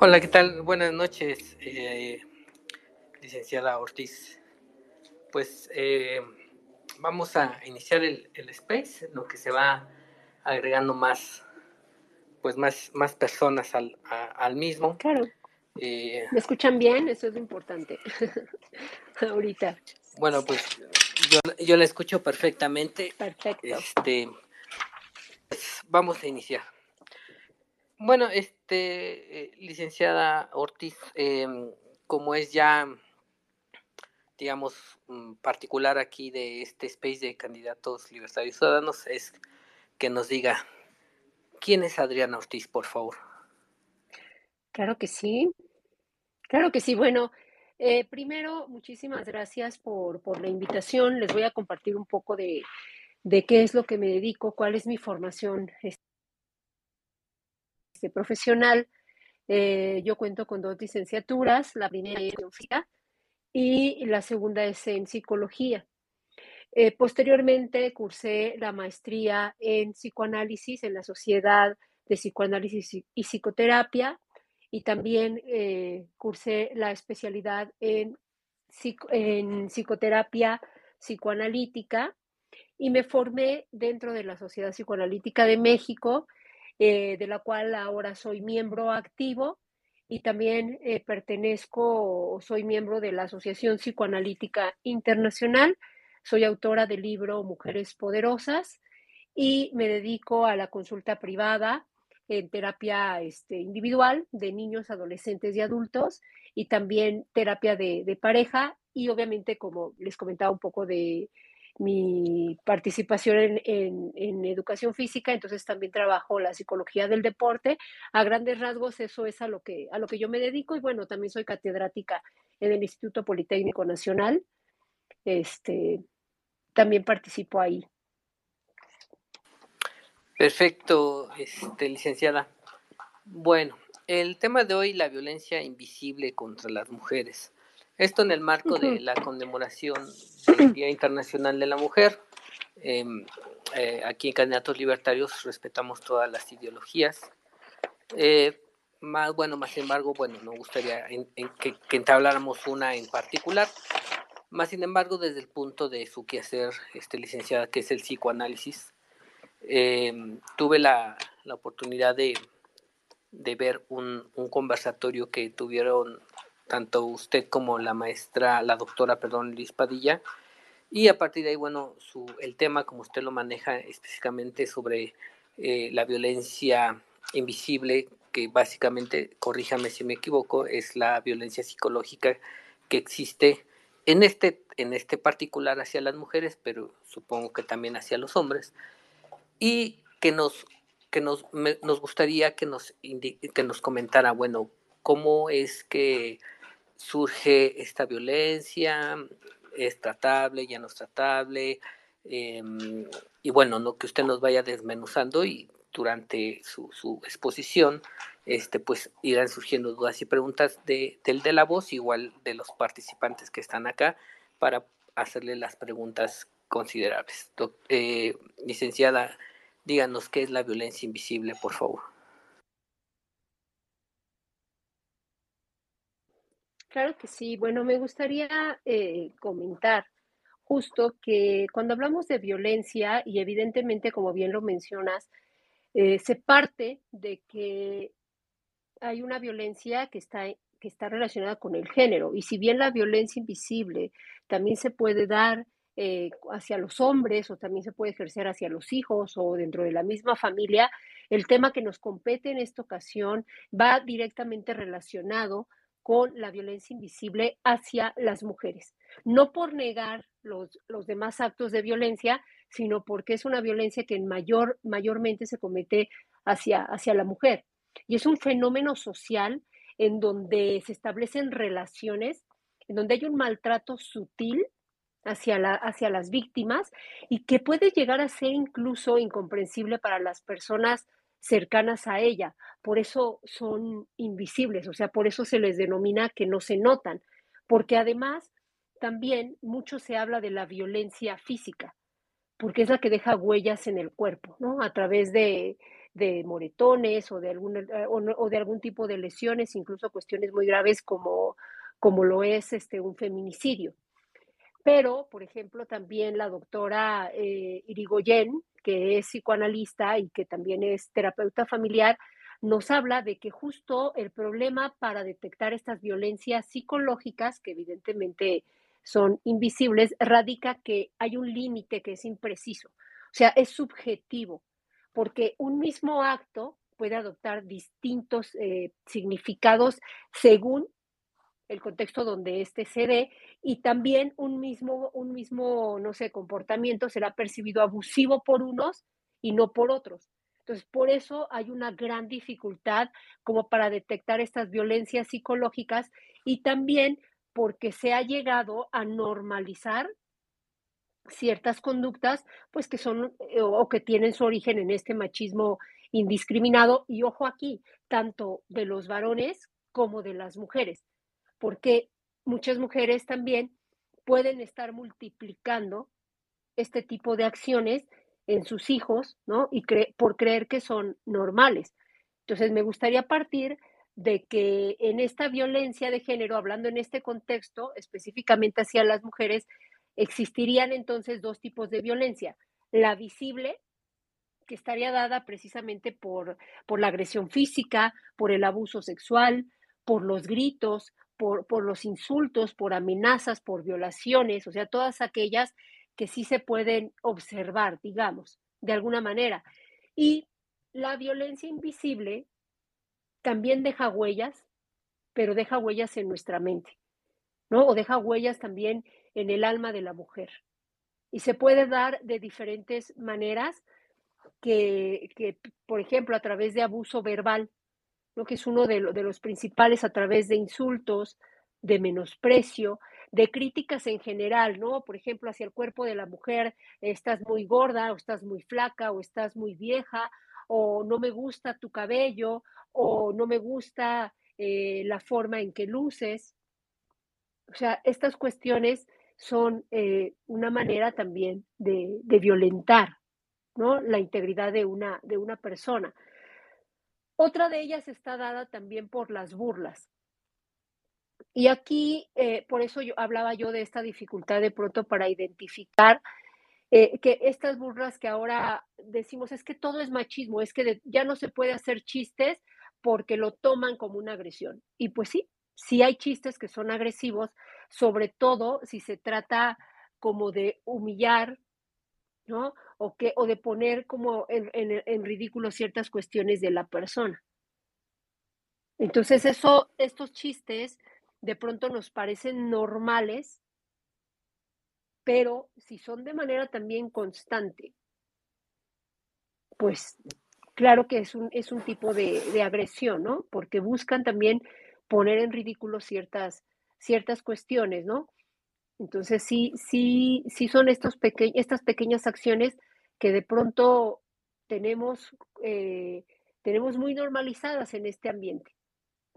Hola, ¿qué tal? Buenas noches, eh, licenciada Ortiz. Pues eh, vamos a iniciar el, el, space, lo que se va agregando más, pues más, más personas al, a, al mismo. Claro. Eh, ¿Me escuchan bien? Eso es lo importante. Ahorita. Bueno, pues yo, yo la escucho perfectamente. Perfecto. Este, pues, vamos a iniciar. Bueno, este, eh, licenciada Ortiz, eh, como es ya, digamos, mm, particular aquí de este space de candidatos libertarios ciudadanos, es que nos diga, ¿quién es Adriana Ortiz, por favor? Claro que sí, claro que sí. Bueno, eh, primero, muchísimas gracias por, por, la invitación. Les voy a compartir un poco de, de qué es lo que me dedico, cuál es mi formación este, profesional. Eh, yo cuento con dos licenciaturas, la primera es en física y la segunda es en psicología. Eh, posteriormente cursé la maestría en psicoanálisis en la Sociedad de Psicoanálisis y Psicoterapia y también eh, cursé la especialidad en, en psicoterapia psicoanalítica y me formé dentro de la Sociedad Psicoanalítica de México eh, de la cual ahora soy miembro activo y también eh, pertenezco, soy miembro de la Asociación Psicoanalítica Internacional, soy autora del libro Mujeres Poderosas y me dedico a la consulta privada en terapia este, individual de niños, adolescentes y adultos y también terapia de pareja. Y obviamente como les comentaba un poco de, mi participación en, educación física, entonces también trabajo la psicología del deporte. A grandes rasgos eso es a lo que, a lo que yo me dedico y bueno, también soy catedrática en el Instituto Politécnico Nacional. Este, también participo ahí. Perfecto, este, licenciada. Bueno, el tema de hoy, la violencia invisible contra las mujeres. Esto en el marco de la conmemoración del Día Internacional de la Mujer. Em, eh, aquí en Candidatos Libertarios respetamos todas las ideologías. Eh, más, bueno, más sin embargo, bueno, me gustaría que, que, entabláramos una en particular. Más sin embargo, desde el punto de su quehacer, este, licenciada, que es el psicoanálisis, em, tuve la, la oportunidad de, de ver un, un, conversatorio que tuvieron tanto usted como la maestra, la doctora, perdón, Liz Padilla. Y a partir de ahí, bueno, el tema, como usted lo maneja específicamente sobre eh, la violencia invisible, que básicamente, corríjame si me equivoco, es la violencia psicológica que existe en este, en este particular hacia las mujeres, pero supongo que también hacia los hombres, y que nos, que nos, nos gustaría que nos, que nos comentara, bueno, cómo es que surge esta violencia, es tratable, ya no es tratable, eh, y bueno, no que usted nos vaya desmenuzando y durante su, su, exposición, este, pues irán surgiendo dudas y preguntas de, del de la voz, igual de los participantes que están acá, para hacerle las preguntas considerables. Eh, licenciada, díganos qué es la violencia invisible, por favor. Claro que sí. Bueno, me gustaría eh, comentar justo que cuando hablamos de violencia, y evidentemente, como bien lo mencionas, eh, se parte de que hay una violencia que está, que está relacionada con el género. Y si bien la violencia invisible también se puede dar eh, hacia los hombres o también se puede ejercer hacia los hijos o dentro de la misma familia, el tema que nos compete en esta ocasión va directamente relacionado con la violencia invisible hacia las mujeres. No por negar los, los demás actos de violencia, sino porque es una violencia que mayor, mayormente se comete hacia, hacia la mujer. Y es un fenómeno social en donde se establecen relaciones, en donde hay un maltrato sutil hacia, la, hacia las víctimas y que puede llegar a ser incluso incomprensible para las personas cercanas a ella. Por eso son invisibles, o sea, por eso se les denomina que no se notan, porque además también mucho se habla de la violencia física, porque es la que deja huellas en el cuerpo, ¿no? A través de, de moretones o de, algún, eh, o, de algún tipo de lesiones, incluso cuestiones muy graves como, como lo es este, un feminicidio. Pero, por ejemplo, también la doctora eh, Irigoyen, que es psicoanalista y que también es terapeuta familiar, nos habla de que justo el problema para detectar estas violencias psicológicas, que evidentemente son invisibles, radica que hay un límite que es impreciso, o sea, es subjetivo, porque un mismo acto puede adoptar distintos eh, significados según el contexto donde éste se dé y también un mismo, un mismo, no sé, comportamiento será percibido abusivo por unos y no por otros. Entonces, por eso hay una gran dificultad como para detectar estas violencias psicológicas y también porque se ha llegado a normalizar ciertas conductas, pues que son eh, o que tienen su origen en este machismo indiscriminado y ojo aquí, tanto de los varones como de las mujeres, porque muchas mujeres también pueden estar multiplicando este tipo de acciones en sus hijos, ¿no? Y por creer que son normales. Entonces, me gustaría partir de que en esta violencia de género, hablando en este contexto, específicamente hacia las mujeres, existirían entonces dos tipos de violencia. La visible, que estaría dada precisamente por, por la agresión física, por el abuso sexual, por los gritos, por, por los insultos, por amenazas, por violaciones, o sea, todas aquellas que sí se pueden observar, digamos, de alguna manera. Y la violencia invisible también deja huellas, pero deja huellas en nuestra mente, ¿no? O deja huellas también en el alma de la mujer. Y se puede dar de diferentes maneras, que, que por ejemplo, a través de abuso verbal, que es uno de, de los principales, a través de insultos, de menosprecio, de críticas en general, ¿no? Por ejemplo, hacia el cuerpo de la mujer, estás muy gorda o estás muy flaca o estás muy vieja o no me gusta tu cabello o no me gusta eh, la forma en que luces. O sea, estas cuestiones son eh, una manera también de, de, violentar ¿no? la integridad de una, de una persona. Otra de ellas está dada también por las burlas. Y aquí, eh, por eso yo hablaba yo de esta dificultad de pronto para identificar eh, que estas burlas que ahora decimos es que todo es machismo, es que ya no se puede hacer chistes porque lo toman como una agresión. Y pues sí, sí hay chistes que son agresivos, sobre todo si se trata como de humillar, ¿no? O, que, o de poner como en, en ridículo ciertas cuestiones de la persona. Entonces, eso, estos chistes de pronto nos parecen normales, pero si son de manera también constante, pues claro que es un, es un tipo de, agresión, ¿no? Porque buscan también poner en ridículo ciertas, ciertas cuestiones, ¿no? Entonces sí, sí, sí son estos estas pequeñas acciones que de pronto tenemos, eh, tenemos muy normalizadas en este ambiente.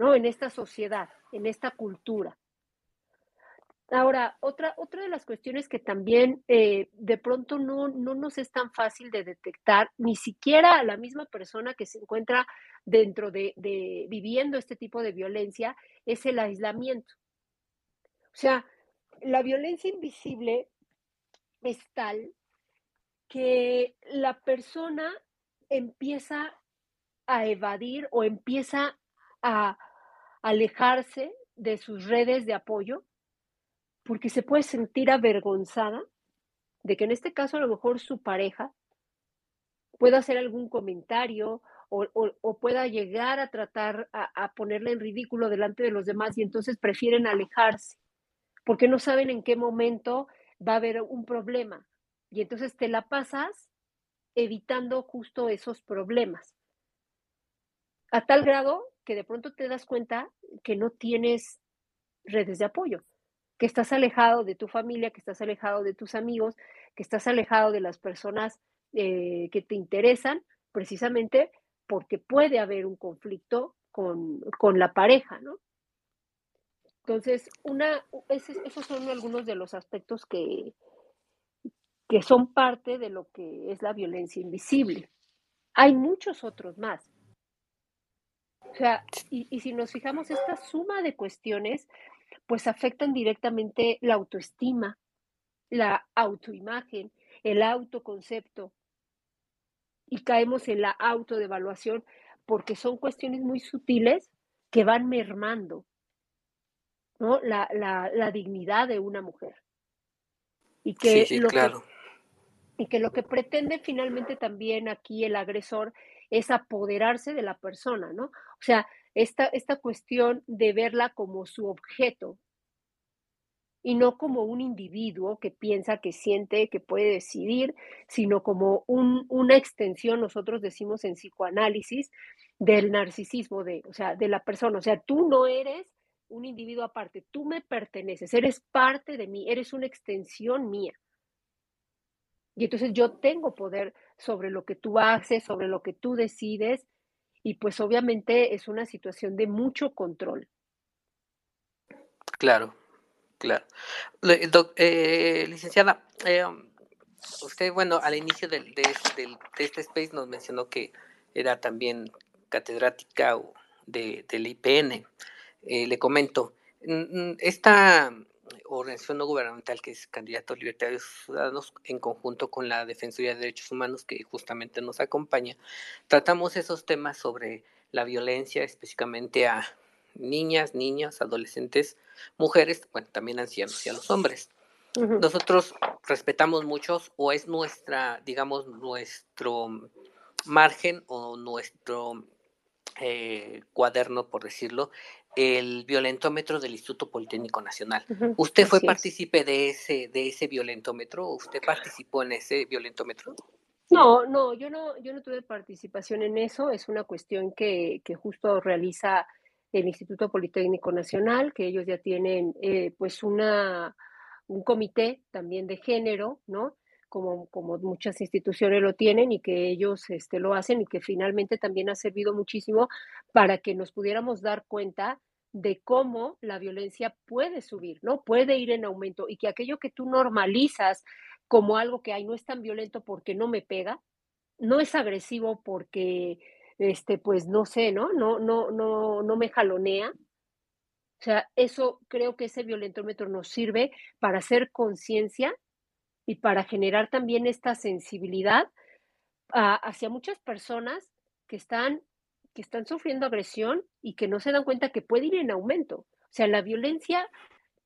¿no? En esta sociedad, en esta cultura. Ahora, otra, otra de las cuestiones que también eh, de pronto no, no nos es tan fácil de detectar, ni siquiera a la misma persona que se encuentra dentro de, de viviendo este tipo de violencia, es el aislamiento. O sea, la violencia invisible es tal que la persona empieza a evadir o empieza a alejarse de sus redes de apoyo porque se puede sentir avergonzada de que en este caso a lo mejor su pareja pueda hacer algún comentario o, pueda llegar a tratar a, a en ridículo delante de los demás y entonces prefieren alejarse porque no saben en qué momento va a haber un problema y entonces te la pasas evitando justo esos problemas. A tal grado que de pronto te das cuenta que no tienes redes de apoyo, que estás alejado de tu familia, que estás alejado de tus amigos, que estás alejado de las personas eh, que te interesan, precisamente porque puede haber un conflicto con, la pareja, ¿no? Entonces, una, esos son algunos de los aspectos que, que son parte de lo que es la violencia invisible. hay muchos otros más. O sea, y, y si nos fijamos, esta suma de cuestiones, pues afectan directamente la autoestima, la autoimagen, el autoconcepto, y caemos en la autodevaluación porque son cuestiones muy sutiles que van mermando ¿no? la, la, la dignidad de una mujer. Y que, Sí, sí, lo claro. que, y que lo que pretende finalmente también aquí el agresor es apoderarse de la persona, ¿no? O sea, esta, esta cuestión de verla como su objeto y no como un individuo que piensa, que siente, que puede decidir, sino como un, una extensión, nosotros decimos en psicoanálisis, del narcisismo, de, o sea, de la persona. O sea, tú no eres un individuo aparte, tú me perteneces, eres parte de mí, eres una extensión mía. Y entonces yo tengo poder sobre lo que tú haces, sobre lo que tú decides, y pues obviamente es una situación de mucho control. Claro, claro. Eh, licenciada, eh, usted, bueno, al inicio del, de, de este space nos mencionó que era también catedrática de, del IPN. Eh, le comento, mm, mm, esta organización no gubernamental que es Candidatos Libertarios Ciudadanos, en conjunto con la Defensoría de Derechos Humanos, que justamente nos acompaña, tratamos esos temas sobre la violencia, específicamente a niñas, niñas, adolescentes, mujeres, bueno, también ancianos y a los hombres. Nosotros respetamos muchos o es nuestra, digamos, nuestro margen o nuestro eh, cuaderno, por decirlo, el violentómetro del Instituto Politécnico Nacional. ¿Usted fue así es. partícipe de ese, de ese violentómetro? ¿Usted participó en ese violentómetro? No, no, yo no, yo no tuve participación en eso, es una cuestión que, que justo realiza el Instituto Politécnico Nacional, que ellos ya tienen eh, pues una, un comité también de género, ¿no? Como, como muchas instituciones lo tienen y que ellos este, lo hacen y que finalmente también ha servido muchísimo para que nos pudiéramos dar cuenta de cómo la violencia puede subir, ¿no? Puede ir en aumento y que aquello que tú normalizas como algo que hay no es tan violento porque no me pega, no es agresivo porque este pues no sé, ¿no? No no no no me jalonea. O sea, eso creo que ese violentómetro nos sirve para hacer conciencia y para generar también esta sensibilidad a, hacia muchas personas que están que están sufriendo agresión y que no se dan cuenta que puede ir en aumento. O sea, la violencia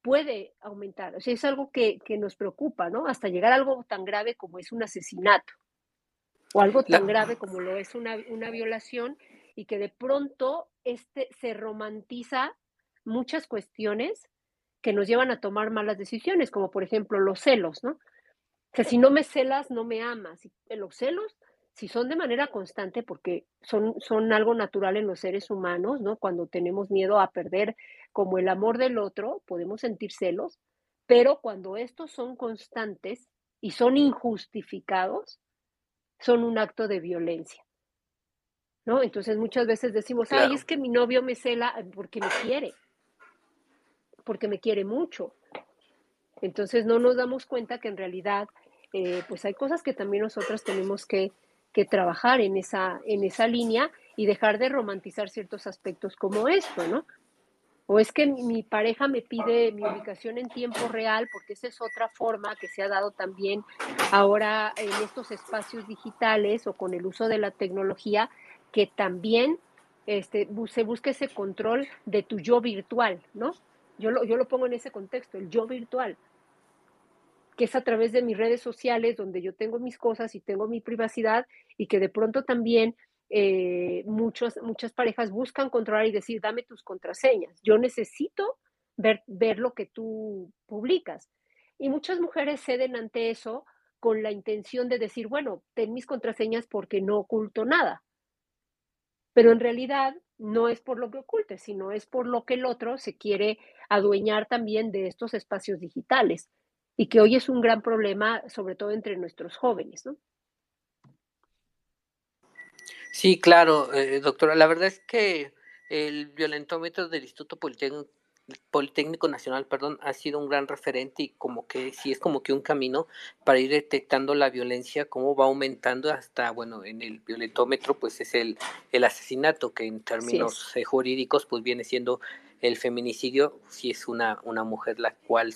puede aumentar. O sea, es algo que, que nos preocupa, ¿no? Hasta llegar a algo tan grave como es un asesinato o algo tan La- grave como lo es una, una violación y que de pronto este, se romantiza muchas cuestiones que nos llevan a tomar malas decisiones, como por ejemplo los celos, ¿no? O sea, si no me celas, no me amas. Y los celos, si son de manera constante, porque son, son algo natural en los seres humanos, ¿no? Cuando tenemos miedo a perder como el amor del otro, podemos sentir celos, pero cuando estos son constantes y son injustificados, son un acto de violencia, ¿no? Entonces muchas veces decimos, ay, es que mi novio me cela porque me quiere, porque me quiere mucho. Entonces no nos damos cuenta que en realidad, eh, pues hay cosas que también nosotras tenemos que, que trabajar en esa, en esa línea y dejar de romantizar ciertos aspectos como esto, ¿no? O es que mi, pareja me pide mi ubicación en tiempo real, porque esa es otra forma que se ha dado también ahora en estos espacios digitales o con el uso de la tecnología, que también este, se busca ese control de tu yo virtual, ¿no? Yo lo, yo lo pongo en ese contexto, el yo virtual, que es a través de mis redes sociales donde yo tengo mis cosas y tengo mi privacidad y que de pronto también eh, muchos, muchas parejas buscan controlar y decir, dame tus contraseñas, yo necesito ver, ver lo que tú publicas. Y muchas mujeres ceden ante eso con la intención de decir, bueno, ten mis contraseñas porque no oculto nada. Pero en realidad no es por lo que oculte, sino es por lo que el otro se quiere adueñar también de estos espacios digitales y que hoy es un gran problema, sobre todo entre nuestros jóvenes, ¿no? Sí, claro, eh, doctora. La verdad es que el violentómetro del Instituto Politécnico Politécnico Nacional, perdón, ha sido un gran referente y como que sí es como que un camino para ir detectando la violencia, cómo va aumentando hasta, bueno, en el violentómetro, pues es el, el asesinato, que en términos eh, jurídicos, pues viene siendo el feminicidio, si es una, una mujer la cual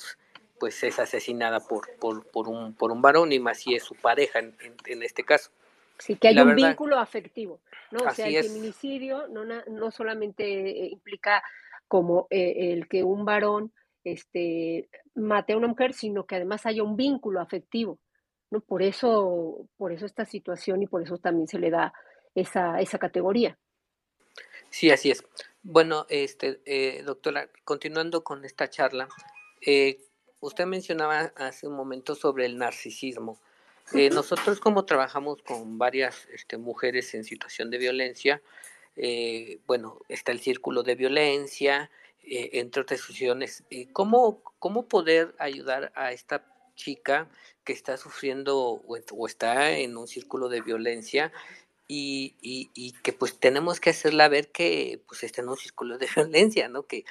pues es asesinada por, por, por, un, por un varón y más si es su pareja en, en, este caso. Sí, que hay un vínculo afectivo, ¿no? O sea, el feminicidio no, no solamente eh, implica como eh, el que un varón este, mate a una mujer, sino que además haya un vínculo afectivo. ¿no? Por, eso, por eso esta situación y por eso también se le da esa, esa categoría. Sí, así es. Bueno, este, eh, doctora, continuando con esta charla, eh, usted mencionaba hace un momento sobre el narcisismo. nosotros como trabajamos con varias este, mujeres en situación de violencia, eh, bueno, está el círculo de violencia, eh, entre otras situaciones. Eh, ¿cómo, ¿Cómo poder ayudar a esta chica que está sufriendo o, está en un círculo de violencia y, y, que pues tenemos que hacerla ver que pues está en un círculo de violencia, ¿no? Que,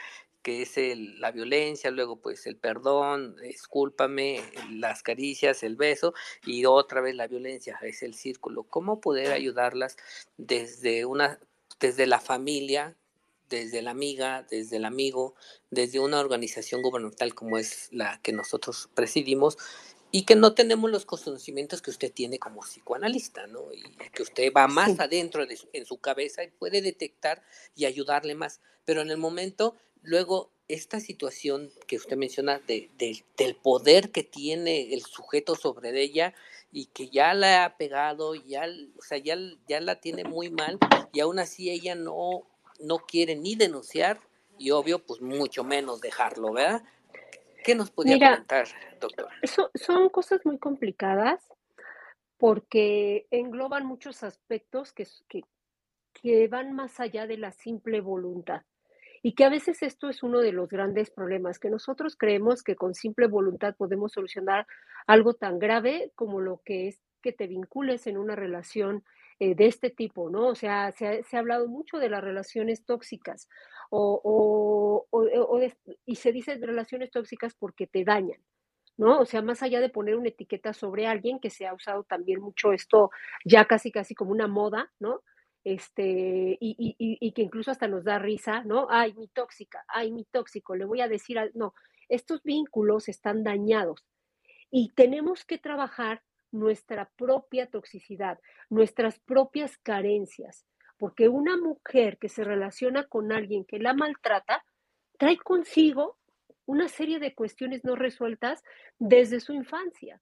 que es el, la violencia, luego pues el perdón, discúlpame, las caricias, el beso y otra vez la violencia, es el círculo. ¿Cómo poder ayudarlas desde una desde la familia, desde la amiga, desde el amigo, desde una organización gubernamental como es la que nosotros presidimos y que no tenemos los conocimientos que usted tiene como psicoanalista, ¿no? Y que usted va más adentro de en su cabeza y puede detectar y ayudarle más. Pero en el momento, luego, esta situación que usted menciona de, del poder que tiene el sujeto sobre ella, y que ya la ha pegado, ya, o sea, ya, ya la tiene muy mal y aún así ella no, no quiere ni denunciar y obvio, pues mucho menos dejarlo, ¿verdad? ¿Qué nos podría comentar, doctor? son cosas muy complicadas porque engloban muchos aspectos que, que, que van más allá de la simple voluntad. Y que a veces esto es uno de los grandes problemas, que nosotros creemos que con simple voluntad podemos solucionar algo tan grave como lo que es que te vincules en una relación eh, de este tipo, ¿no? O sea, se ha, hablado mucho de las relaciones tóxicas o, y se dice relaciones tóxicas porque te dañan, ¿no? O sea, más allá de poner una etiqueta sobre alguien, que se ha usado también mucho esto ya casi casi como una moda, ¿no? Este, y, que incluso hasta nos da risa, ¿no? Ay, mi tóxica, ay, mi tóxico, le voy a decir, al... no, estos vínculos están dañados y tenemos que trabajar nuestra propia toxicidad, nuestras propias carencias, porque una mujer que se relaciona con alguien que la maltrata, trae consigo una serie de cuestiones no resueltas desde su infancia.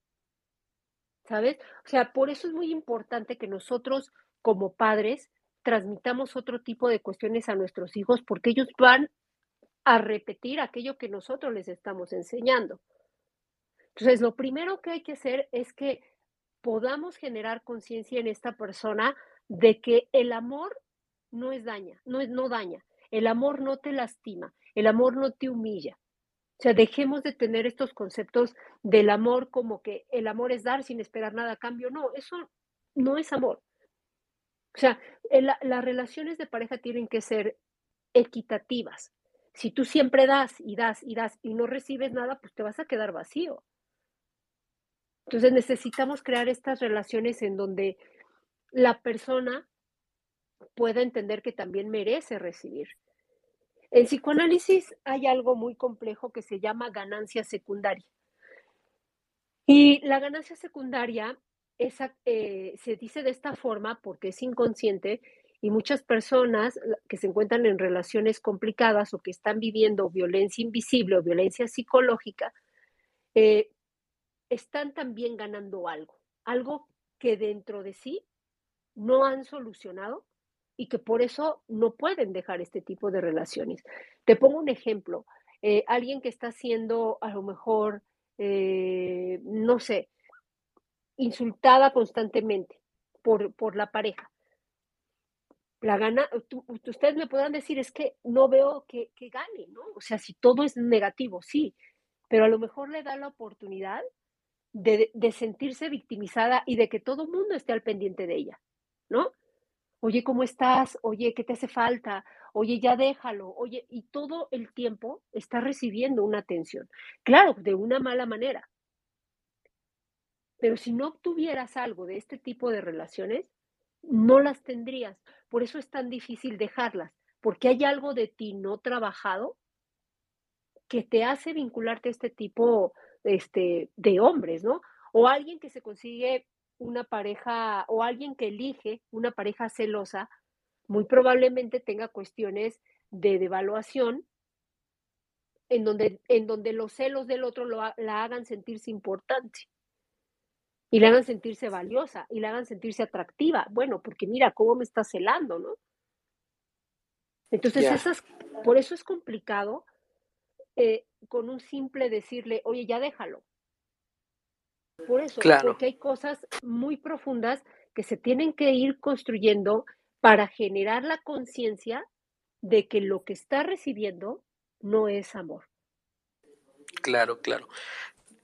¿Sabes? O sea, por eso es muy importante que nosotros como padres transmitamos otro tipo de cuestiones a nuestros hijos porque ellos van a repetir aquello que nosotros les estamos enseñando. Entonces, lo primero que hay que hacer es que podamos generar conciencia en esta persona de que el amor no es daña, no es no daña, el amor no te lastima, el amor no te humilla. O sea, dejemos de tener estos conceptos del amor como que el amor es dar sin esperar nada a cambio. No, eso no es amor. O sea, las relaciones de pareja tienen que ser equitativas. Si tú siempre das y das y das y no recibes nada, pues te vas a quedar vacío. Entonces necesitamos crear estas relaciones en donde la persona pueda entender que también merece recibir. En psicoanálisis hay algo muy complejo que se llama ganancia secundaria. Y la ganancia secundaria eh, se dice de esta forma porque es inconsciente y muchas personas que se encuentran en relaciones complicadas o que están viviendo violencia invisible o violencia psicológica, eh, están también ganando algo, algo que dentro de sí no han solucionado y que por eso no pueden dejar este tipo de relaciones. Te pongo un ejemplo, eh, alguien que está haciendo a lo mejor, no sé, insultada constantemente por, por la pareja. La gana, ustedes me podrán decir, es que no veo que, que gane, ¿no? O sea, si todo es negativo, sí, pero a lo mejor le da la oportunidad de, de, sentirse victimizada y de que todo el mundo esté al pendiente de ella, ¿no? Oye, ¿cómo estás? Oye, ¿qué te hace falta? oye, ya déjalo, oye, y todo el tiempo está recibiendo una atención. Claro, de una mala manera. Pero si no obtuvieras algo de este tipo de relaciones, no las tendrías. Por eso es tan difícil dejarlas, porque hay algo de ti no trabajado que te hace vincularte a este tipo este, de hombres, ¿no? O alguien que se consigue una pareja, o alguien que elige una pareja celosa, muy probablemente tenga cuestiones de devaluación en donde, en donde los celos del otro lo, la hagan sentirse importante y le hagan sentirse valiosa y le hagan sentirse atractiva. Bueno, porque mira cómo me está celando, ¿no? Entonces, esas, por eso es complicado eh, con un simple decirle, oye, ya déjalo. Por eso, porque hay cosas muy profundas que se tienen que ir construyendo para generar la conciencia de que lo que está recibiendo no es amor. Claro, claro.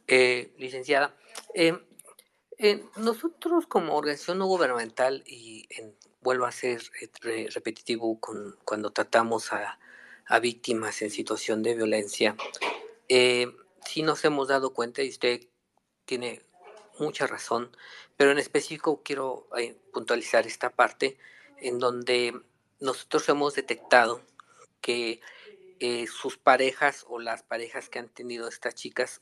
Eh, licenciada, eh, nosotros como organización no gubernamental, y vuelvo a ser eh, repetitivo con, cuando tratamos a, víctimas en situación de violencia, eh, sí nos hemos dado cuenta, y usted tiene mucha razón, pero en específico quiero eh, puntualizar esta parte en donde nosotros hemos detectado que sus parejas o las parejas que han tenido estas chicas,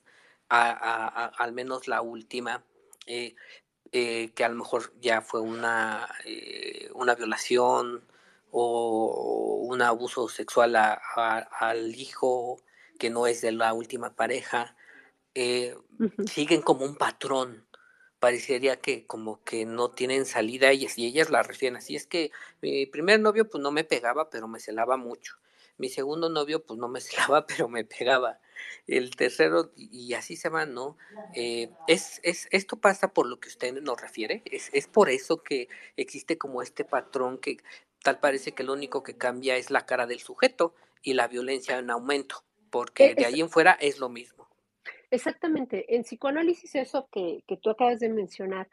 al menos la última, eh, eh, que a lo mejor ya fue una, eh, una violación o un abuso sexual al hijo que no es de la última pareja, siguen como un patrón. Parecería que como que no tienen salida ellas y ellas la refieren así. Es que mi primer novio pues no me pegaba, pero me celaba mucho. Mi segundo novio pues no me celaba, pero me pegaba el tercero, y así se va, ¿no? Eh, es, es, esto pasa por lo que usted nos refiere, es, es por eso que existe como este patrón que tal parece que lo único que cambia es la cara del sujeto y la violencia en aumento, porque e de ahí en fuera es lo mismo. Exactamente, en psicoanálisis eso que, que tú acabas de mencionar,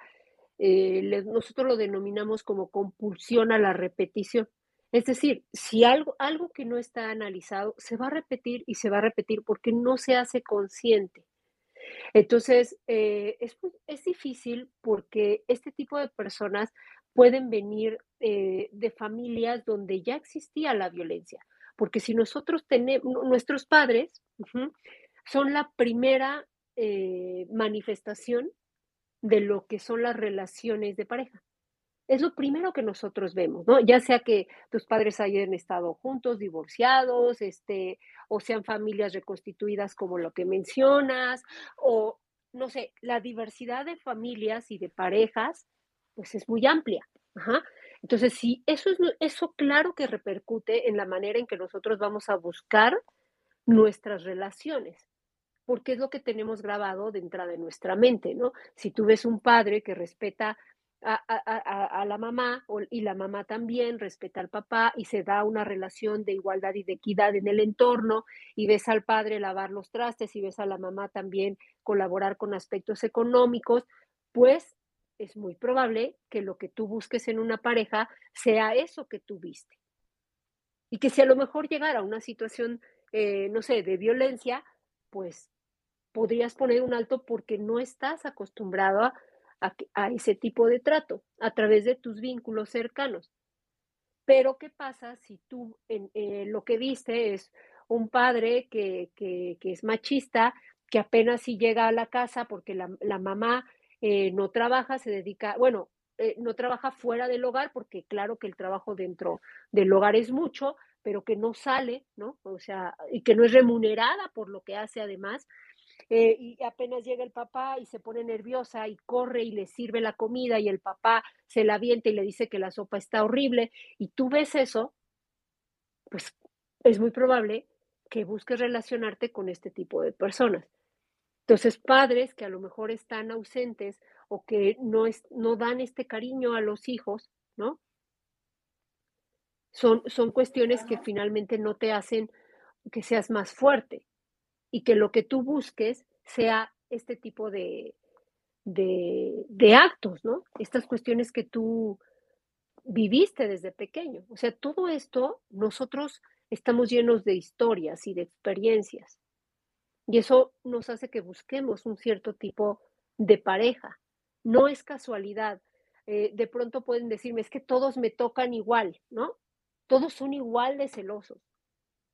eh, nosotros lo denominamos como compulsión a la repetición. Es decir, si algo, algo que no está analizado se va a repetir y se va a repetir porque no se hace consciente. Entonces, eh, es, es, difícil porque este tipo de personas pueden venir eh, de familias donde ya existía la violencia. Porque si nosotros tenemos, nuestros padres son la primera eh, manifestación de lo que son las relaciones de pareja es lo primero que nosotros vemos, ¿no? Ya sea que tus padres hayan estado juntos, divorciados, este, o sean familias reconstituidas como lo que mencionas, o no sé, la diversidad de familias y de parejas, pues es muy amplia. Entonces, sí, eso es eso claro que repercute en la manera en que nosotros vamos a buscar nuestras relaciones, porque es lo que tenemos grabado de entrada en nuestra mente, ¿no? Si tú ves un padre que respeta a, la mamá y la mamá también respeta al papá y se da una relación de igualdad y de equidad en el entorno y ves al padre lavar los trastes y ves a la mamá también colaborar con aspectos económicos, pues es muy probable que lo que tú busques en una pareja sea eso que tú viste. Y que si a lo mejor llegara a una situación, eh, no sé, de violencia, pues podrías poner un alto porque no estás acostumbrado a a, ese tipo de trato a través de tus vínculos cercanos. Pero ¿qué pasa si tú en, eh, lo que viste es un padre que, que, es machista, que apenas si llega a la casa porque la, la mamá eh, no trabaja, se dedica, bueno, eh, no trabaja fuera del hogar, porque claro que el trabajo dentro del hogar es mucho, pero que no sale, ¿no? O sea, y que no es remunerada por lo que hace además, eh, y apenas llega el papá y se pone nerviosa y corre y le sirve la comida y el papá se la avienta y le dice que la sopa está horrible y tú ves eso, pues es muy probable que busques relacionarte con este tipo de personas. Entonces, padres que a lo mejor están ausentes o que no, es, no dan este cariño a los hijos, ¿no? Son, son cuestiones que finalmente no te hacen que seas más fuerte y que lo que tú busques sea este tipo de, de, actos, ¿no? Estas cuestiones que tú, viviste desde pequeño. O sea, todo esto nosotros estamos llenos de historias y de experiencias. Y eso nos hace que busquemos un cierto tipo de pareja. No es casualidad. Eh, de pronto pueden decirme, es que todos me tocan igual, ¿no? Todos son igual de celosos.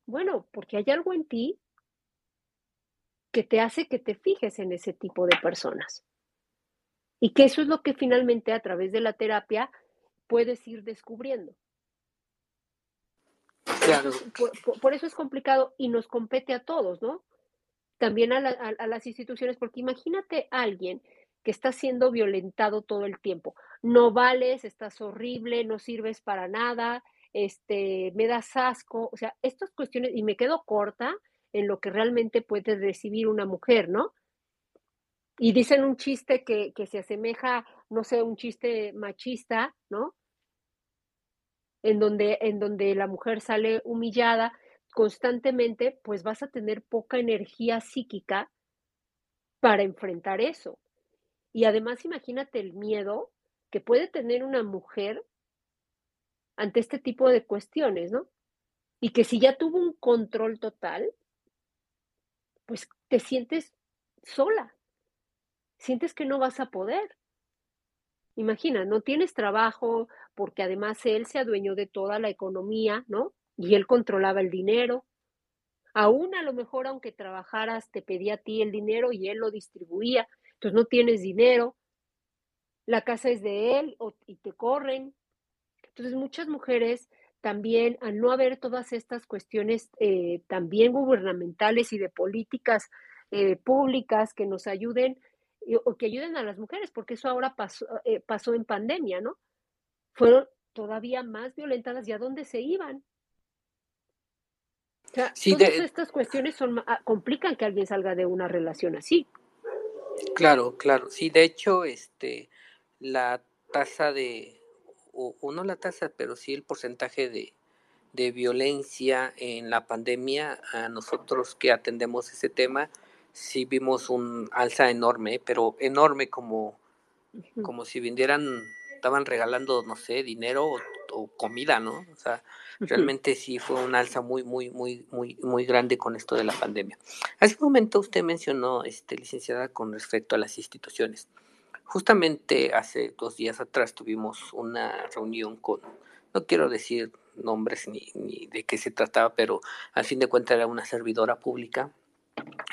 Bueno, porque hay algo en ti que te hace que te fijes en ese tipo de personas. Y que eso es lo que finalmente a través de la terapia puedes ir descubriendo. Claro. Por, eso es complicado y nos compete a todos, ¿no? También a, a, las instituciones, porque imagínate a alguien que está siendo violentado todo el tiempo. No vales, estás horrible, no sirves para nada, este, me das asco. O sea, estas cuestiones, y me quedo corta en lo que realmente puede recibir una mujer, ¿no? Y dicen un chiste que, que se asemeja, no sé, un chiste machista, ¿no? En donde, en donde la mujer sale humillada constantemente, pues vas a tener poca energía psíquica para enfrentar eso. Y además imagínate el miedo que puede tener una mujer ante este tipo de cuestiones, ¿no? Y que si ya tuvo un control total, pues te sientes sola, sientes que no vas a poder. Imagina, no tienes trabajo porque además él se adueñó de toda la economía, ¿no? Y él controlaba el dinero. Aún a lo mejor, aunque trabajaras, te pedía a ti el dinero y él lo distribuía. Entonces no tienes dinero, la casa es de él y te corren. Entonces muchas mujeres también, al no haber todas estas cuestiones eh, también gubernamentales y de políticas eh, públicas que nos ayuden o que ayuden a las mujeres, porque eso ahora pasó, eh, pasó en pandemia, ¿no? Fueron todavía más violentadas y a dónde se iban. O sea, todas estas cuestiones son, ah, complican que alguien salga de una relación así. Claro, claro. Sí, de hecho, este, la tasa de, o, no la tasa, pero sí el porcentaje de, de violencia en la pandemia, a nosotros que atendemos ese tema, sí vimos un alza enorme, pero enorme como, como si vendieran, estaban regalando, no sé, dinero o, comida, ¿no? O sea, realmente sí fue un alza muy, muy, muy, muy, muy grande con esto de la pandemia. Hace un momento usted mencionó, este, licenciada, con respecto a las instituciones. Justamente hace dos días atrás tuvimos una reunión con, no quiero decir nombres ni, de qué se trataba, pero al fin de cuentas era una servidora pública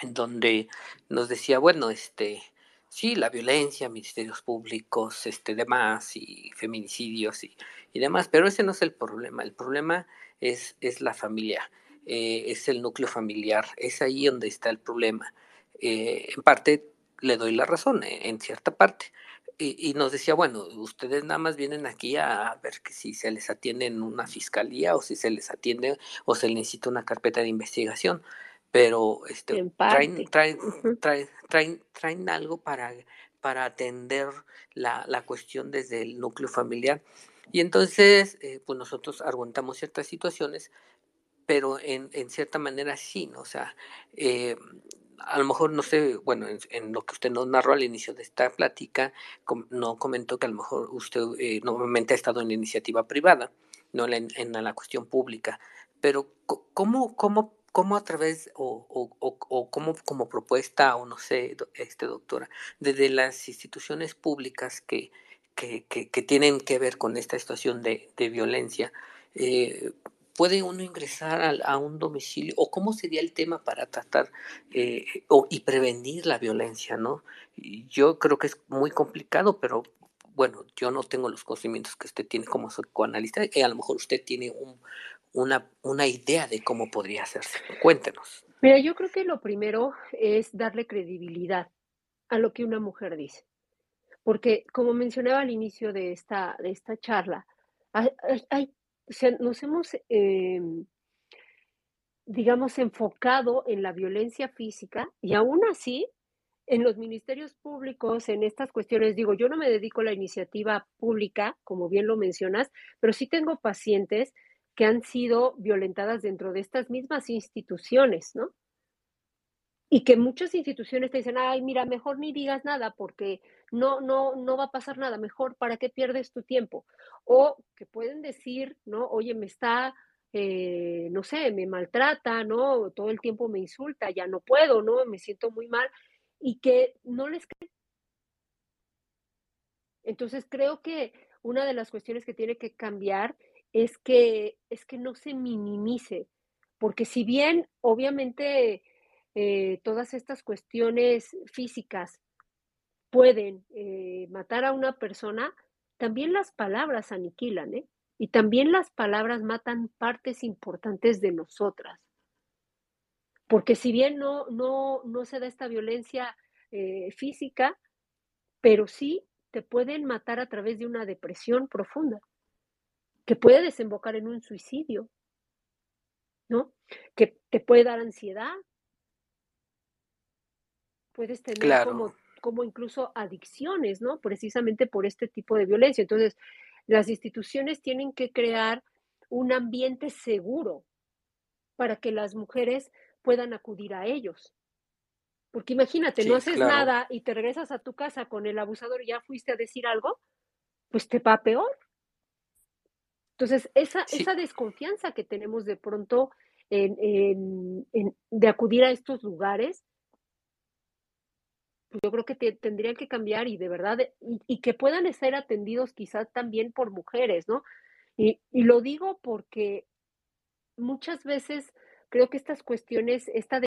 en donde nos decía, bueno, este, sí, la violencia, ministerios públicos, este, demás, y feminicidios y, y demás, pero ese no es el problema, el problema es, es la familia, eh, es el núcleo familiar, es ahí donde está el problema. Eh, en parte le doy la razón, eh, en cierta parte. Y, y, nos decía, bueno, ustedes nada más vienen aquí a ver que si se les atiende en una fiscalía o si se les atiende o se les necesita una carpeta de investigación pero este, traen, traen, traen, traen, algo para, para atender la, la, cuestión desde el núcleo familiar. Y entonces, eh, pues nosotros argumentamos ciertas situaciones, pero en, en cierta manera sí, ¿no? O sea, eh, a lo mejor, no sé, bueno, en, lo que usted nos narró al inicio de esta plática, no comentó que a lo mejor usted eh, normalmente ha estado en la iniciativa privada, no en, en la cuestión pública, pero ¿cómo, cómo cómo a través o, o, cómo como propuesta o no sé, este doctora, desde las instituciones públicas que, que, que, que tienen que ver con esta situación de, de violencia, eh, ¿puede uno ingresar a, a, un domicilio? ¿O cómo sería el tema para tratar eh, o, y prevenir la violencia? ¿no? Yo creo que es muy complicado, pero bueno, yo no tengo los conocimientos que usted tiene como psicoanalista, y a lo mejor usted tiene un, una, una idea de cómo podría hacerse. Cuéntenos. Mira, yo creo que lo primero es darle credibilidad a lo que una mujer dice. Porque, como mencionaba al inicio de esta, de esta charla, hay, hay, o sea, nos hemos, eh, digamos, enfocado en la violencia física y aún así, en los ministerios públicos, en estas cuestiones, digo, yo no me dedico a la iniciativa pública, como bien lo mencionas, pero sí tengo pacientes que han sido violentadas dentro de estas mismas instituciones, ¿no? Y que muchas instituciones te dicen, ay, mira, mejor ni digas nada porque no, no, no va a pasar nada, mejor para qué pierdes tu tiempo. O que pueden decir, ¿no? Oye, me está, eh, no sé, me maltrata, ¿no? Todo el tiempo me insulta, ya no puedo, ¿no? Me siento muy mal y que no les. Entonces creo que una de las cuestiones que tiene que cambiar es que, es que no se minimice, porque si bien obviamente eh, todas estas cuestiones físicas pueden eh, matar a una persona, también las palabras aniquilan, ¿eh? Y también las palabras matan partes importantes de nosotras. Porque si bien no, no, no se da esta violencia física, pero sí te pueden matar a través de una depresión profunda, que puede desembocar en un suicidio, ¿no? Que te puede dar ansiedad, puedes tener como, como incluso adicciones, ¿no? Precisamente por este tipo de violencia. Entonces, las instituciones tienen que crear un ambiente seguro para que las mujeres puedan acudir a ellos. Porque imagínate, no haces nada y te regresas a tu casa con el abusador y ya fuiste a decir algo, pues te va peor. Entonces, esa, esa desconfianza que tenemos de pronto en, de acudir a estos lugares, yo creo que tendrían que cambiar y de verdad, y, que puedan ser atendidos quizás también por mujeres, ¿no? Y, lo digo porque muchas veces creo que estas cuestiones, esta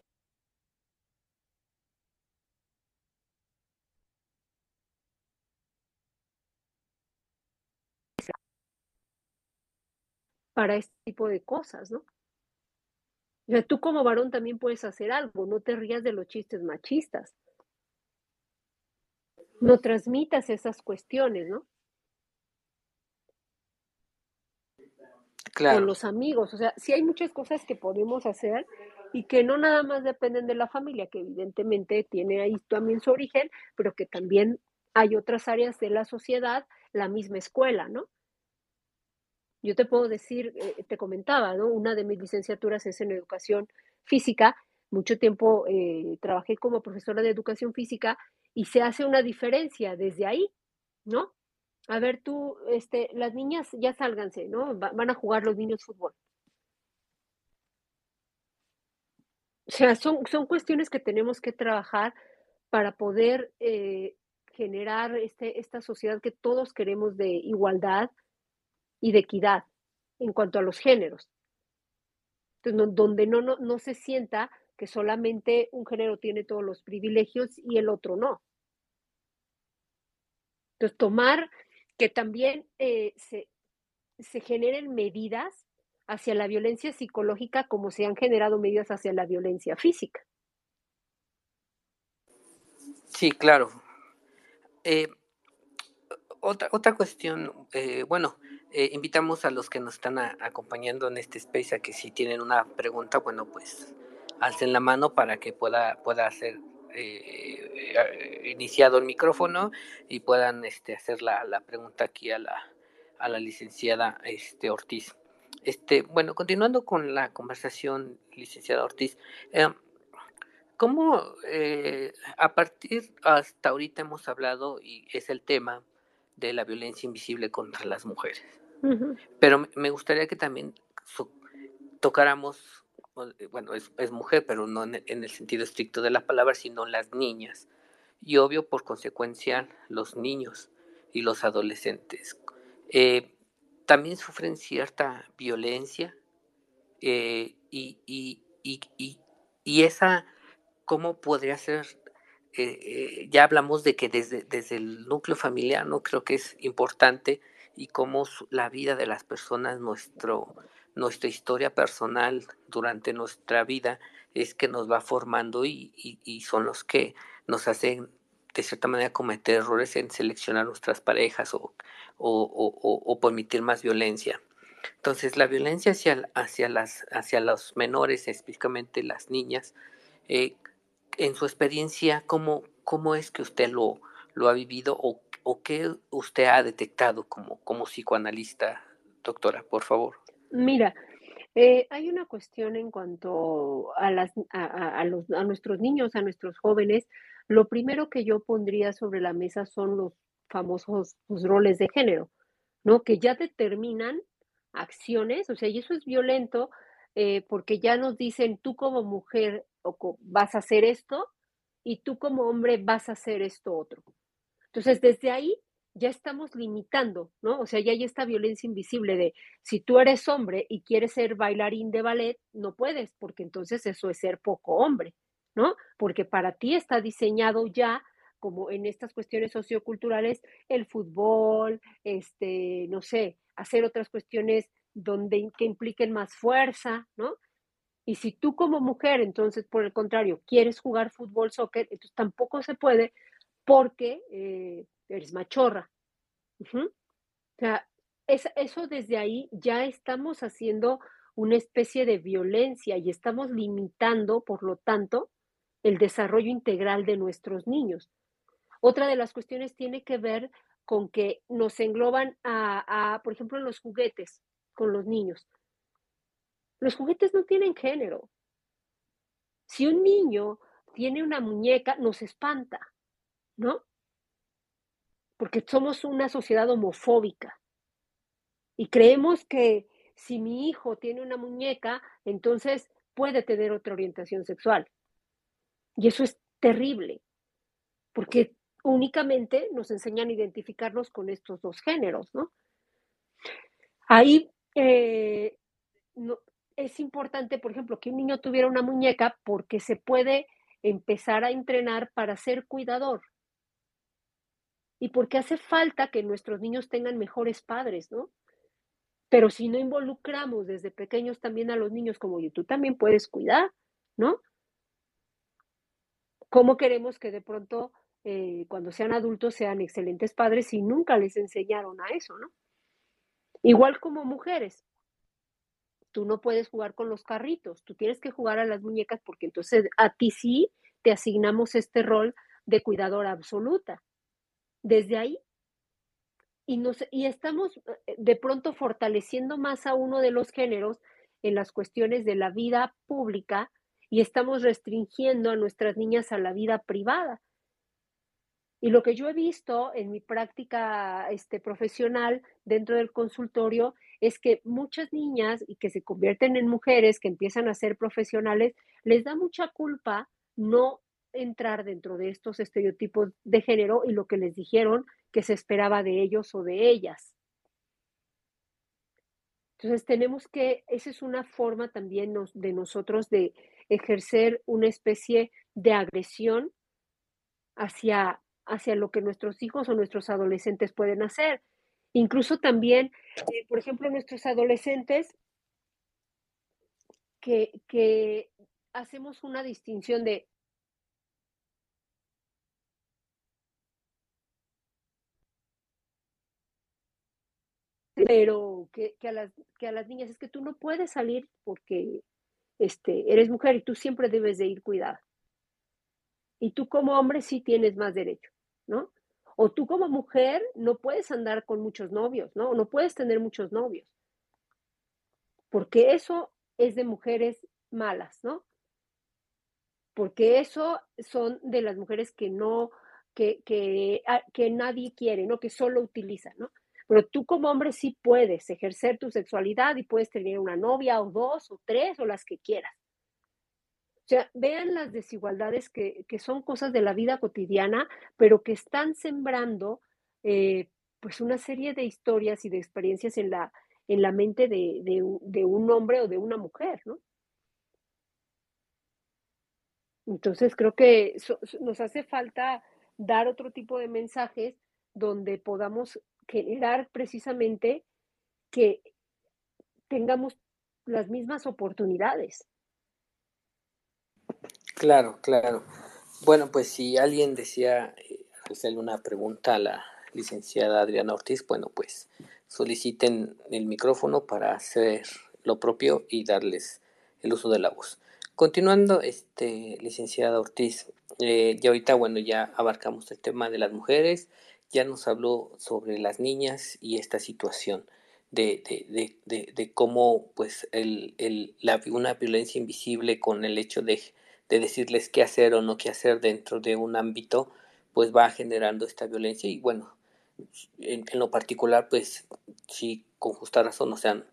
para este tipo de cosas, ¿no? O tú como varón también puedes hacer algo, no te rías de los chistes machistas. No transmitas esas cuestiones, ¿no? Claro. Con los amigos, o sea, sí hay muchas cosas que podemos hacer y que no nada más dependen de la familia, que evidentemente tiene ahí también su origen, pero que también hay otras áreas de la sociedad, la misma escuela, ¿no? Yo te puedo decir, eh, te comentaba, ¿no? Una de mis licenciaturas es en educación física. Mucho tiempo eh, trabajé como profesora de educación física y se hace una diferencia desde ahí, ¿no? A ver, tú, este, las niñas ya sálganse, ¿no? van a jugar los niños fútbol. O sea, son, son cuestiones que tenemos que trabajar para poder eh, generar este, esta sociedad que todos queremos de igualdad, y de equidad en cuanto a los géneros. donde no, no, no se sienta que solamente un género tiene todos los privilegios y el otro no. Entonces, tomar que también eh, se, generen medidas hacia la violencia psicológica como se han generado medidas hacia la violencia física. Sí, claro. Eh, otra, otra cuestión, eh, bueno, invitamos a los que nos están acompañando en este space a que si tienen una pregunta, bueno, pues alcen la mano para que pueda, pueda ser eh, eh, iniciado el micrófono y puedan este, hacer la, la pregunta aquí a la, a la licenciada este, Ortiz. Este, bueno, continuando con la conversación, licenciada Ortiz, ¿cómo a partir hasta ahorita hemos hablado y es el tema de la violencia invisible contra las mujeres? Pero me gustaría que también tocáramos, eh, bueno, es, mujer, pero no en el, sentido estricto de la palabra, sino las niñas. Y obvio, por consecuencia, los niños y los adolescentes. Eh, también sufren cierta violencia eh, y, y, y, y, esa, ¿cómo podría ser? ya hablamos de que desde, desde el núcleo familiar, no creo que es importante y cómo la vida de las personas, nuestro, nuestra historia personal durante nuestra vida es que nos va formando y, y, son los que nos hacen de cierta manera cometer errores en seleccionar nuestras parejas o, o, o, permitir más violencia. Entonces, la violencia hacia, hacia, las, hacia los menores, específicamente las niñas, eh, en su experiencia, ¿cómo, ¿cómo es que usted lo, lo ha vivido o o qué usted ha detectado como, como psicoanalista, doctora, por favor? Mira, Eh, hay una cuestión en cuanto a, las, a, los, a nuestros niños, a nuestros jóvenes. Lo primero que yo pondría sobre la mesa son los famosos pues, roles de género, ¿no? Que ya determinan acciones, o sea, y eso es violento eh, porque ya nos dicen, tú como mujer vas a hacer esto y tú como hombre vas a hacer esto otro. Entonces, desde ahí ya estamos limitando, ¿no? O sea, ya hay esta violencia invisible de si tú eres hombre y quieres ser bailarín de ballet, no puedes, porque entonces eso es ser poco hombre, ¿no? Porque para ti está diseñado ya como en estas cuestiones socioculturales el fútbol, este, no sé, hacer otras cuestiones donde que impliquen más fuerza, ¿no? Y si tú como mujer, entonces, por el contrario, quieres jugar fútbol, soccer, entonces tampoco se puede porque eh, eres machorra. O sea, eso desde ahí ya estamos haciendo una especie de violencia y estamos limitando, por lo tanto, el desarrollo integral de nuestros niños. Otra de las cuestiones tiene que ver con que nos engloban a, por ejemplo, los juguetes con los niños. Los juguetes no tienen género. Si un niño tiene una muñeca, nos espanta, ¿no? Porque somos una sociedad homofóbica y creemos que si mi hijo tiene una muñeca, entonces puede tener otra orientación sexual. Y eso es terrible, porque únicamente nos enseñan a identificarnos con estos dos géneros, ¿no? Ahí eh, es importante, por ejemplo, que un niño tuviera una muñeca porque se puede empezar a entrenar para ser cuidador y porque hace falta que nuestros niños tengan mejores padres, ¿no? Pero si no involucramos desde pequeños también a los niños como yo, tú también puedes cuidar, ¿no? ¿Cómo queremos que de pronto eh, cuando sean adultos sean excelentes padres si nunca les enseñaron a eso, ¿no? Igual como mujeres. Tú no puedes jugar con los carritos, tú tienes que jugar a las muñecas porque entonces a ti sí te asignamos este rol de cuidadora absoluta desde ahí. Y, nos, y estamos eh, de pronto fortaleciendo más a uno de los géneros en las cuestiones de la vida pública y estamos restringiendo a nuestras niñas a la vida privada. Y lo que yo he visto en mi práctica este, profesional dentro del consultorio es que muchas niñas y que se convierten en mujeres, que empiezan a ser profesionales, les da mucha culpa no entrar dentro de estos estereotipos de género y lo que les dijeron que se esperaba de ellos o de ellas. Entonces tenemos que, esa es una forma también de nosotros de ejercer una especie de agresión hacia, hacia lo que nuestros hijos o nuestros adolescentes pueden hacer. Incluso también, eh, por ejemplo, nuestros adolescentes que, que hacemos una distinción de pero que, a las, que a las niñas es que tú no puedes salir porque este, eres mujer y tú siempre debes de ir cuidada. Y tú como hombre sí tienes más derecho, ¿no? O tú como mujer no puedes andar con muchos novios, ¿no? No puedes tener muchos novios. Porque eso es de mujeres malas, ¿no? Porque eso son de las mujeres que no, que, que, ah, que nadie quiere, ¿no? Que solo utilizan, ¿no? Pero tú como hombre sí puedes ejercer tu sexualidad y puedes tener una novia o dos o tres o las que quieras. O sea, vean las desigualdades que, son cosas de la vida cotidiana, pero que están sembrando eh, pues una serie de historias y de experiencias en la, en la mente de, de un hombre o de una mujer, ¿no? Entonces creo que nos hace falta dar otro tipo de mensajes donde podamos generar precisamente que tengamos las mismas oportunidades. Claro, claro. Bueno, pues si alguien decía eh, hacerle una pregunta a la licenciada Adriana Ortiz, bueno, pues soliciten el micrófono para hacer lo propio y darles el uso de la voz. Continuando, este, licenciada Ortiz, eh, y ahorita, bueno, ya abarcamos el tema de las mujeres, ya nos habló sobre las niñas y esta situación. de, de, de, de cómo pues el, el, la, una violencia invisible con el hecho de, de decirles qué hacer o no qué hacer dentro de un ámbito, pues va generando esta violencia y bueno, en, en lo particular pues sí, con justa razón, o sea,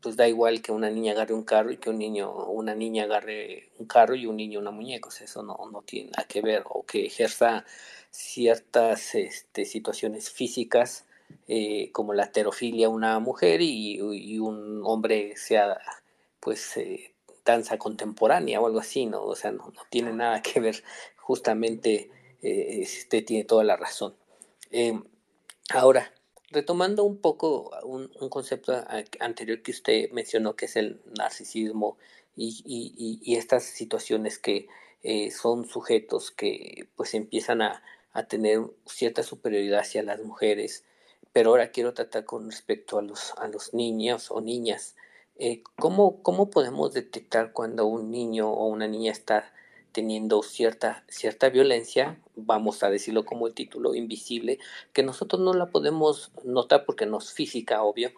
pues da igual que una niña agarre un carro y que un niño una niña agarre un carro y un niño una muñeca, eso no, no tiene nada que ver, o que ejerza ciertas este, situaciones físicas eh, como la terofilia una mujer y, un hombre sea pues eh, danza contemporánea o algo así, ¿no? O sea, no, no tiene nada que ver, justamente eh, este tiene toda la razón. Eh, ahora, retomando un poco un, concepto anterior que usted mencionó, que es el narcisismo y, estas situaciones que eh, son sujetos que pues empiezan a, tener cierta superioridad hacia las mujeres, pero ahora quiero tratar con respecto a los, a los niños o niñas. Eh, ¿cómo, ¿Cómo podemos detectar cuando un niño o una niña está teniendo cierta, cierta violencia, vamos a decirlo como el título, invisible, que nosotros no la podemos notar porque no es física, obvio,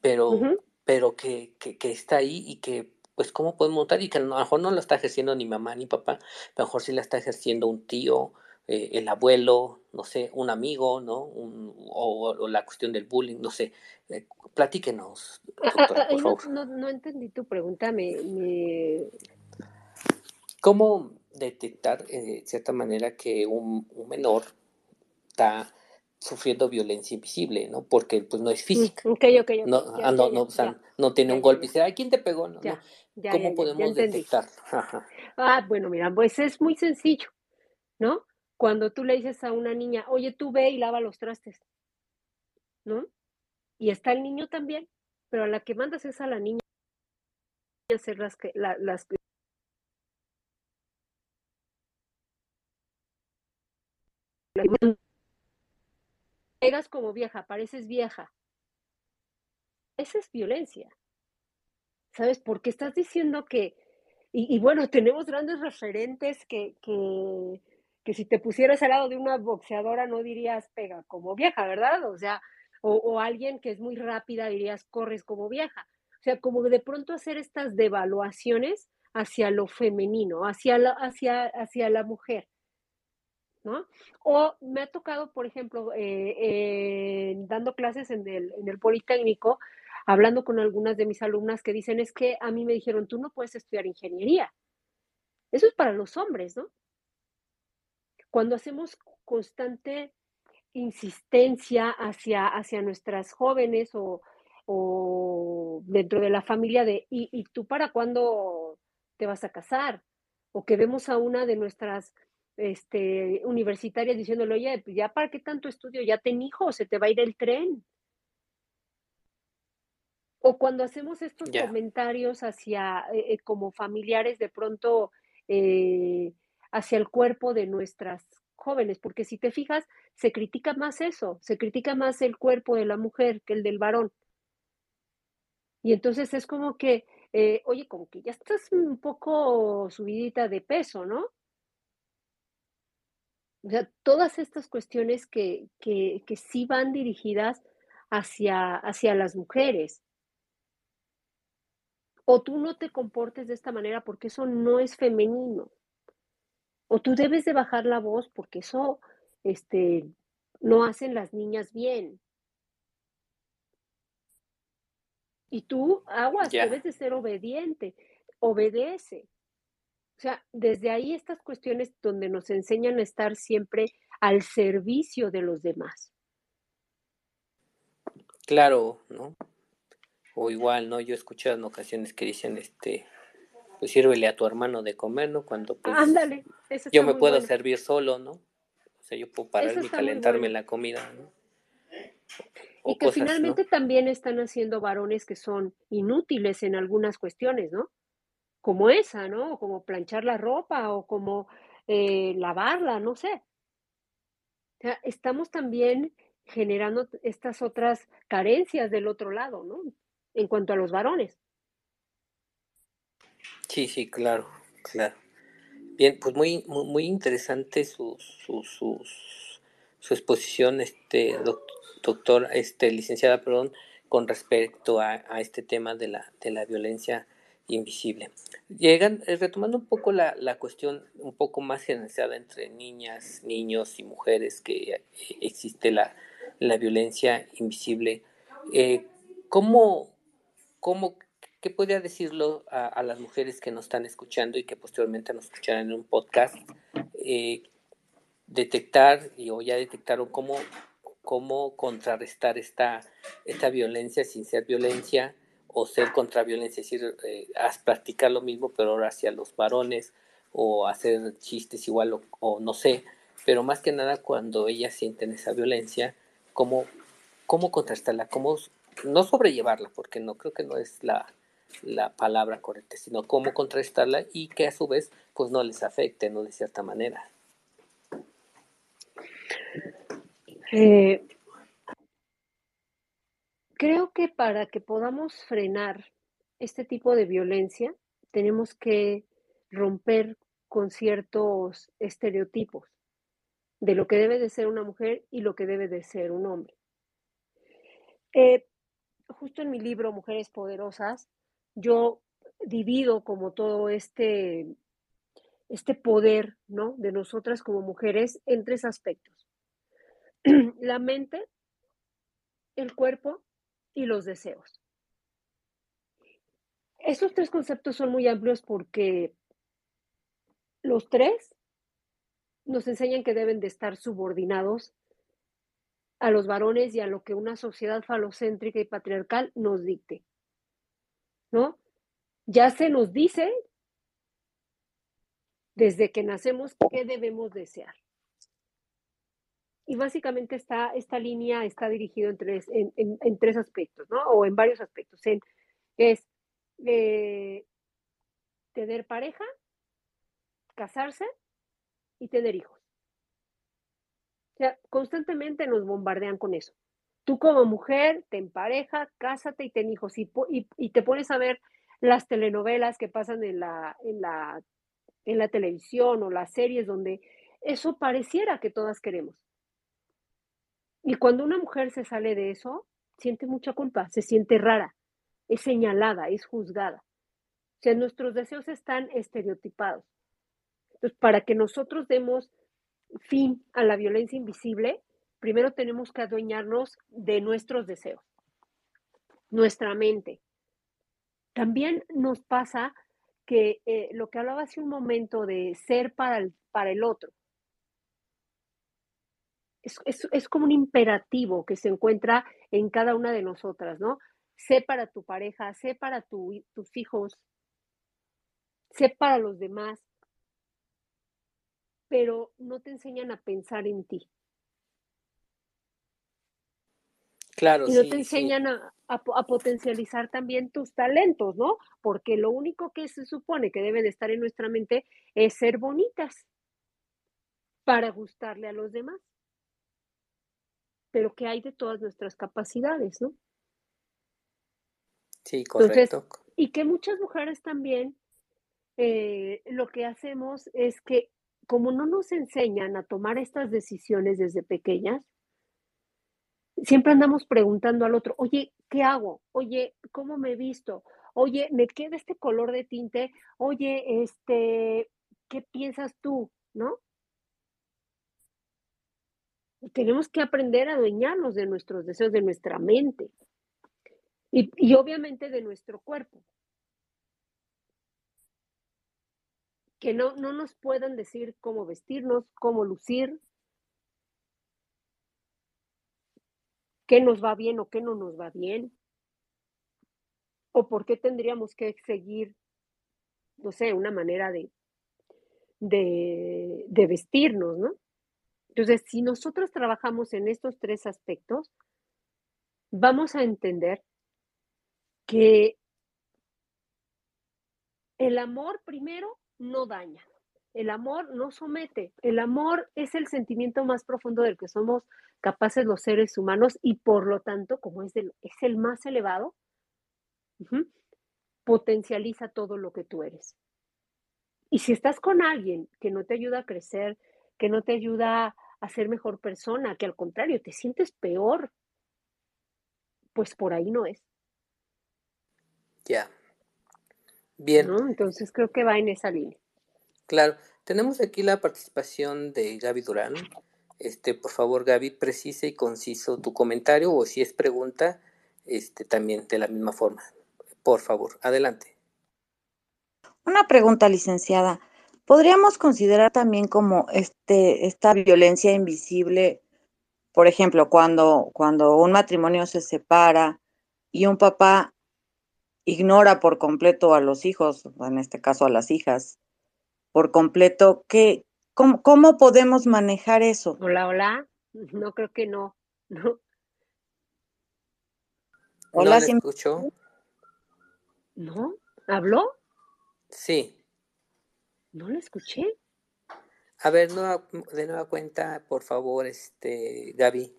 pero, uh -huh. pero que, que, que, está ahí y que, pues, ¿cómo podemos notar? Y que a lo mejor no la está ejerciendo ni mamá ni papá, a lo mejor sí la está ejerciendo un tío, eh, el abuelo, no sé, un amigo, ¿no? Un, o, o, la cuestión del bullying, no sé. Eh, platíquenos, doctora, por favor. No, no, no, entendí tu pregunta, me... me... ¿Cómo detectar eh, de cierta manera que un, un, menor está sufriendo violencia invisible, ¿no? Porque pues no es física. Mm, okay, okay, okay. No, ya, ah, no, ya, no, o sea, no tiene un golpe y dice, ay, ¿quién te pegó? No, no. ¿Cómo podemos detectar? Ah, bueno, mira, pues es muy sencillo, ¿no? Cuando tú le dices a una niña, oye, tú ve y lava los trastes, ¿no? Y está el niño también, pero a la que mandas es a la niña hacer las que, la, las Pegas como vieja, pareces vieja. Esa es violencia. ¿Sabes? Porque estás diciendo que, y, bueno, tenemos grandes referentes que, que, que, si te pusieras al lado de una boxeadora no dirías pega como vieja, ¿verdad? O sea, o, o alguien que es muy rápida dirías corres como vieja. O sea, como de pronto hacer estas devaluaciones hacia lo femenino, hacia la, hacia, hacia la mujer. ¿No? O me ha tocado, por ejemplo, eh, dando clases en el, en el, Politécnico, hablando con algunas de mis alumnas que dicen, es que a mí me dijeron, tú no puedes estudiar ingeniería. Eso es para los hombres, ¿no? Cuando hacemos constante insistencia hacia, hacia nuestras jóvenes o, o dentro de la familia de, ¿y, ¿y tú para cuándo te vas a casar? O que vemos a una de nuestras este, universitarias diciéndole, oye, pues ya para qué tanto estudio, ya ten hijos, se te va a ir el tren. O cuando hacemos estos yeah. comentarios hacia, eh, como familiares, de pronto eh, hacia el cuerpo de nuestras jóvenes, porque si te fijas, se critica más eso, se critica más el cuerpo de la mujer que el del varón. Y entonces es como que, eh, oye, como que ya estás un poco subidita de peso, ¿no? O sea, todas estas cuestiones que, que, que sí van dirigidas hacia, hacia las mujeres. O tú no te comportes de esta manera porque eso no es femenino. O tú debes de bajar la voz porque eso este, no hacen las niñas bien. Y tú, aguas, yeah. debes de ser obediente. Obedece. O sea, desde ahí estas cuestiones donde nos enseñan a estar siempre al servicio de los demás. Claro, ¿no? O igual, ¿no? Yo he escuchado en ocasiones que dicen, este, pues sírvele a tu hermano de comer, ¿no? Cuando pues Ándale, yo me puedo bueno. servir solo, ¿no? O sea, yo puedo pararme y calentarme bueno. la comida, ¿no? O y que cosas, finalmente ¿no? también están haciendo varones que son inútiles en algunas cuestiones, ¿no? Como esa, ¿no? Como planchar la ropa o como eh, lavarla, no sé. O sea, estamos también generando estas otras carencias del otro lado, ¿no? En cuanto a los varones. Sí, sí, claro, claro. Bien, pues muy, muy, interesante su, su, su, su, exposición, este doctor, este licenciada, perdón, con respecto a, este tema de la, de la violencia invisible. Llegan, eh, retomando un poco la, la, cuestión un poco más generalizada entre niñas, niños y mujeres, que eh, existe la, la violencia invisible, eh, ¿cómo, cómo, ¿qué podría decirlo a, las mujeres que nos están escuchando y que posteriormente nos escucharán en un podcast? detectar y, o ya detectaron cómo, cómo contrarrestar esta, esta violencia sin ser violencia o ser contra violencia, es decir, eh, practicar lo mismo pero ahora hacia los varones o hacer chistes igual o, no sé, pero más que nada cuando ellas sienten esa violencia, cómo, cómo contrastarla, cómo no sobrellevarla, porque no creo que no es la, la palabra correcta, sino cómo contrarrestarla y que a su vez pues no les afecte, ¿no? De cierta manera. Eh, creo que para que podamos frenar este tipo de violencia, tenemos que romper con ciertos estereotipos de lo que debe de ser una mujer y lo que debe de ser un hombre. Eh, justo en mi libro Mujeres Poderosas, yo divido como todo este, este poder ¿no? de nosotras como mujeres en tres aspectos. La mente, el cuerpo y los deseos. Esos tres conceptos son muy amplios porque los tres nos enseñan que deben de estar subordinados a los varones y a lo que una sociedad falocéntrica y patriarcal nos dicte. ¿No? Ya se nos dice desde que nacemos qué debemos desear. Y básicamente esta, esta línea está dirigida en tres, en, tres aspectos, ¿no? O en varios aspectos. es eh, tener pareja, casarse y tener hijos. O sea, constantemente nos bombardean con eso. Tú como mujer, ten pareja, cásate y ten hijos. Y, y, te pones a ver las telenovelas que pasan en la, en, la, en la televisión o las series donde eso pareciera que todas queremos. Y cuando una mujer se sale de eso, siente mucha culpa, se siente rara, es señalada, es juzgada. O sea, nuestros deseos están estereotipados. Entonces, para que nosotros demos fin a la violencia invisible, primero tenemos que adueñarnos de nuestros deseos, nuestra mente. También nos pasa que eh, lo que hablaba hace un momento de ser para el, para el otro, es, como un imperativo que se encuentra en cada una de nosotras, ¿no? Sé para tu pareja, sé para tus hijos, sé para los demás, pero no te enseñan a pensar en ti. Claro, y no te enseñan a, potencializar también tus talentos, ¿no? Porque lo único que se supone que debe de estar en nuestra mente es ser bonitas para gustarle a los demás pero que hay de todas nuestras capacidades, ¿no? Sí, correcto. y que muchas mujeres también eh, lo que hacemos es que como no nos enseñan a tomar estas decisiones desde pequeñas, siempre andamos preguntando al otro, oye, ¿qué hago? Oye, ¿cómo me he visto? Oye, ¿me queda este color de tinte? Oye, este, ¿qué piensas tú? ¿No? Tenemos que aprender a adueñarnos de nuestros deseos, de nuestra mente y, obviamente de nuestro cuerpo. Que no, no nos puedan decir cómo vestirnos, cómo lucir, qué nos va bien o qué no nos va bien, o por qué tendríamos que seguir, no sé, una manera de, de, de vestirnos, ¿no? Entonces, si nosotros trabajamos en estos tres aspectos, vamos a entender que el amor primero no daña, el amor no somete, el amor es el sentimiento más profundo del que somos capaces los seres humanos y por lo tanto, como es, es el más elevado, potencializa todo lo que tú eres. Y si estás con alguien que no te ayuda a crecer, que no te ayuda a ser mejor persona, que al contrario, te sientes peor. pues por ahí no es. Ya. Bien. Entonces creo que va en esa línea. Claro. Tenemos aquí la participación de Gaby Durán. Este, por favor, Gaby, precise y conciso tu comentario o si es pregunta, este, también de la misma forma. Por favor, adelante. Una pregunta, licenciada. ¿Podríamos considerar también como este, esta violencia invisible, por ejemplo, cuando, cuando un matrimonio se separa y un papá ignora por completo a los hijos, en este caso a las hijas, por completo, ¿qué, cómo, podemos manejar eso? Hola, hola. No creo que no. No. Hola, ¿No escuchó? ¿No? ¿Habló? Sí. No lo escuché. A ver, de nueva cuenta, por favor, este, Gaby.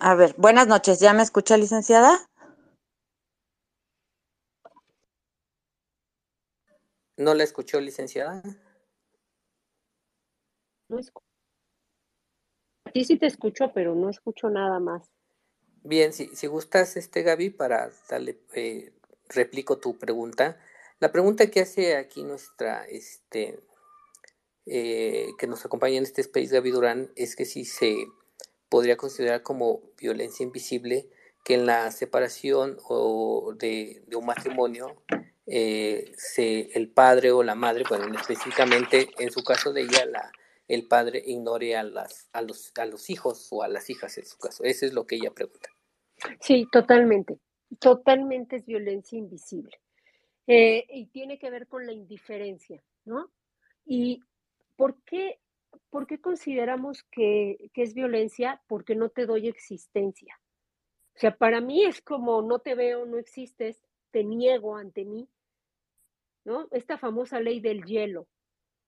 A ver, buenas noches. ¿Ya me escucha, licenciada? ¿No la escuchó, licenciada? No escucho. A ti sí te escucho, pero no escucho nada más. Bien, si, si gustas, este Gaby, para darle, eh, replico tu pregunta. La pregunta que hace aquí nuestra, este, eh, que nos acompaña en este space, Gaby Durán, es que si se podría considerar como violencia invisible que en la separación o de, un matrimonio eh, se, el padre o la madre, bueno, específicamente en su caso de ella, la, el padre ignore a, las, a, los, a los hijos o a las hijas en su caso. Eso es lo que ella pregunta. Sí, totalmente. Totalmente es violencia invisible. Eh, y tiene que ver con la indiferencia, ¿no? ¿Y por qué, por qué consideramos que, que es violencia? Porque no te doy existencia. O sea, para mí es como no te veo, no existes, te niego ante mí, ¿no? Esta famosa ley del hielo,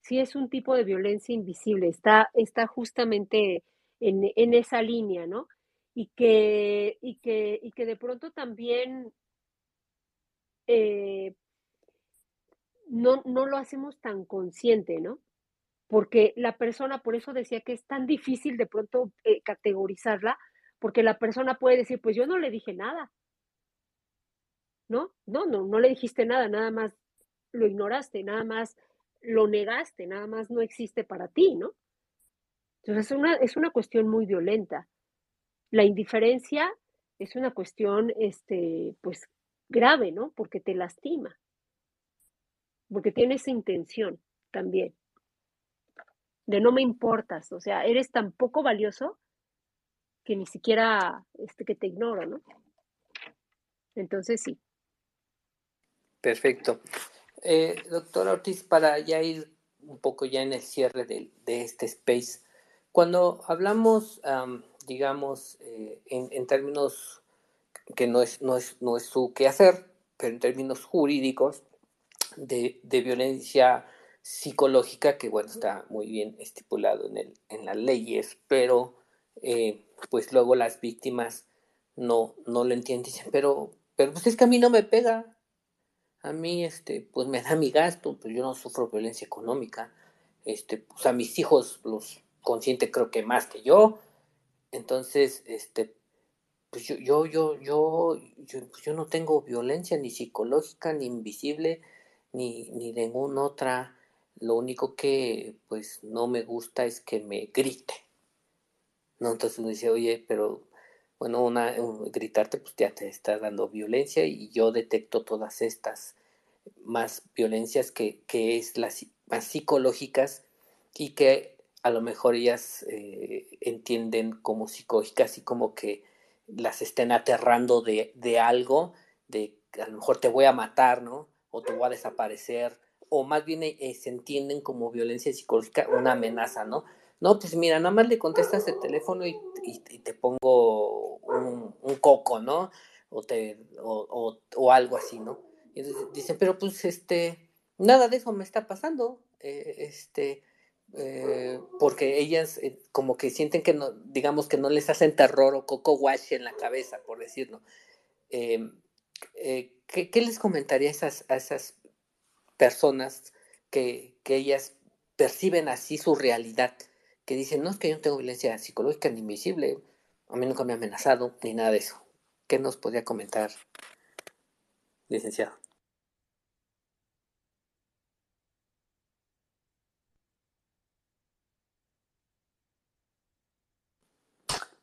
sí es un tipo de violencia invisible, está, está justamente en, en esa línea, ¿no? Y que, y que, y que de pronto también eh, no, no lo hacemos tan consciente, ¿no? Porque la persona, por eso decía que es tan difícil de pronto eh, categorizarla, porque la persona puede decir, pues yo no le dije nada, ¿no? No, no, no le dijiste nada, nada más lo ignoraste, nada más lo negaste, nada más no existe para ti, ¿no? Entonces es una, es una cuestión muy violenta. La indiferencia es una cuestión, este, pues, grave, ¿no? Porque te lastima porque tiene esa intención también, de no me importas, o sea, eres tan poco valioso que ni siquiera este, que te ignoro, ¿no? Entonces sí. Perfecto. Eh, doctora Ortiz, para ya ir un poco ya en el cierre de, este space, cuando hablamos, digamos, eh, en, en, términos que no es, no, es, no es su quehacer, pero en términos jurídicos, de, violencia psicológica, que bueno, está muy bien estipulado en, el, en las leyes, pero eh, pues luego las víctimas no, no lo entienden, dicen, pero, pero pues es que a mí no me pega, a mí este, pues me da mi gasto, pues yo no sufro violencia económica, este, pues a mis hijos los consiente creo que más que yo, entonces, este, pues yo, yo, yo, yo, yo, pues yo no tengo violencia ni psicológica ni invisible, ni, ni ninguna otra. Lo único que pues no me gusta es que me grite. ¿No? Entonces uno dice, oye, pero bueno, una, gritarte pues ya te está dando violencia y yo detecto todas estas más violencias que, que es las más psicológicas y que a lo mejor ellas eh, entienden como psicológicas y como que las estén aterrando de, de algo, de a lo mejor te voy a matar, ¿no? O te voy a desaparecer, o más bien eh, se entienden como violencia psicológica, una amenaza, ¿no? No, pues mira, nada más le contestas el teléfono y, te pongo un, coco, ¿no? O, te, o, algo así, ¿no? Y entonces dicen, pero pues este, nada de eso me está pasando, eh, este, eh, porque ellas como que sienten que no, digamos que no les hacen terror o coco wash en la cabeza, por decirlo. Em, eh, ¿qué, les comentaría a esas, a esas personas que, ellas perciben así su realidad? Que dicen, no es que yo no tengo violencia psicológica ni invisible, a mí nunca me ha amenazado, ni nada de eso. ¿Qué nos podría comentar, licenciado?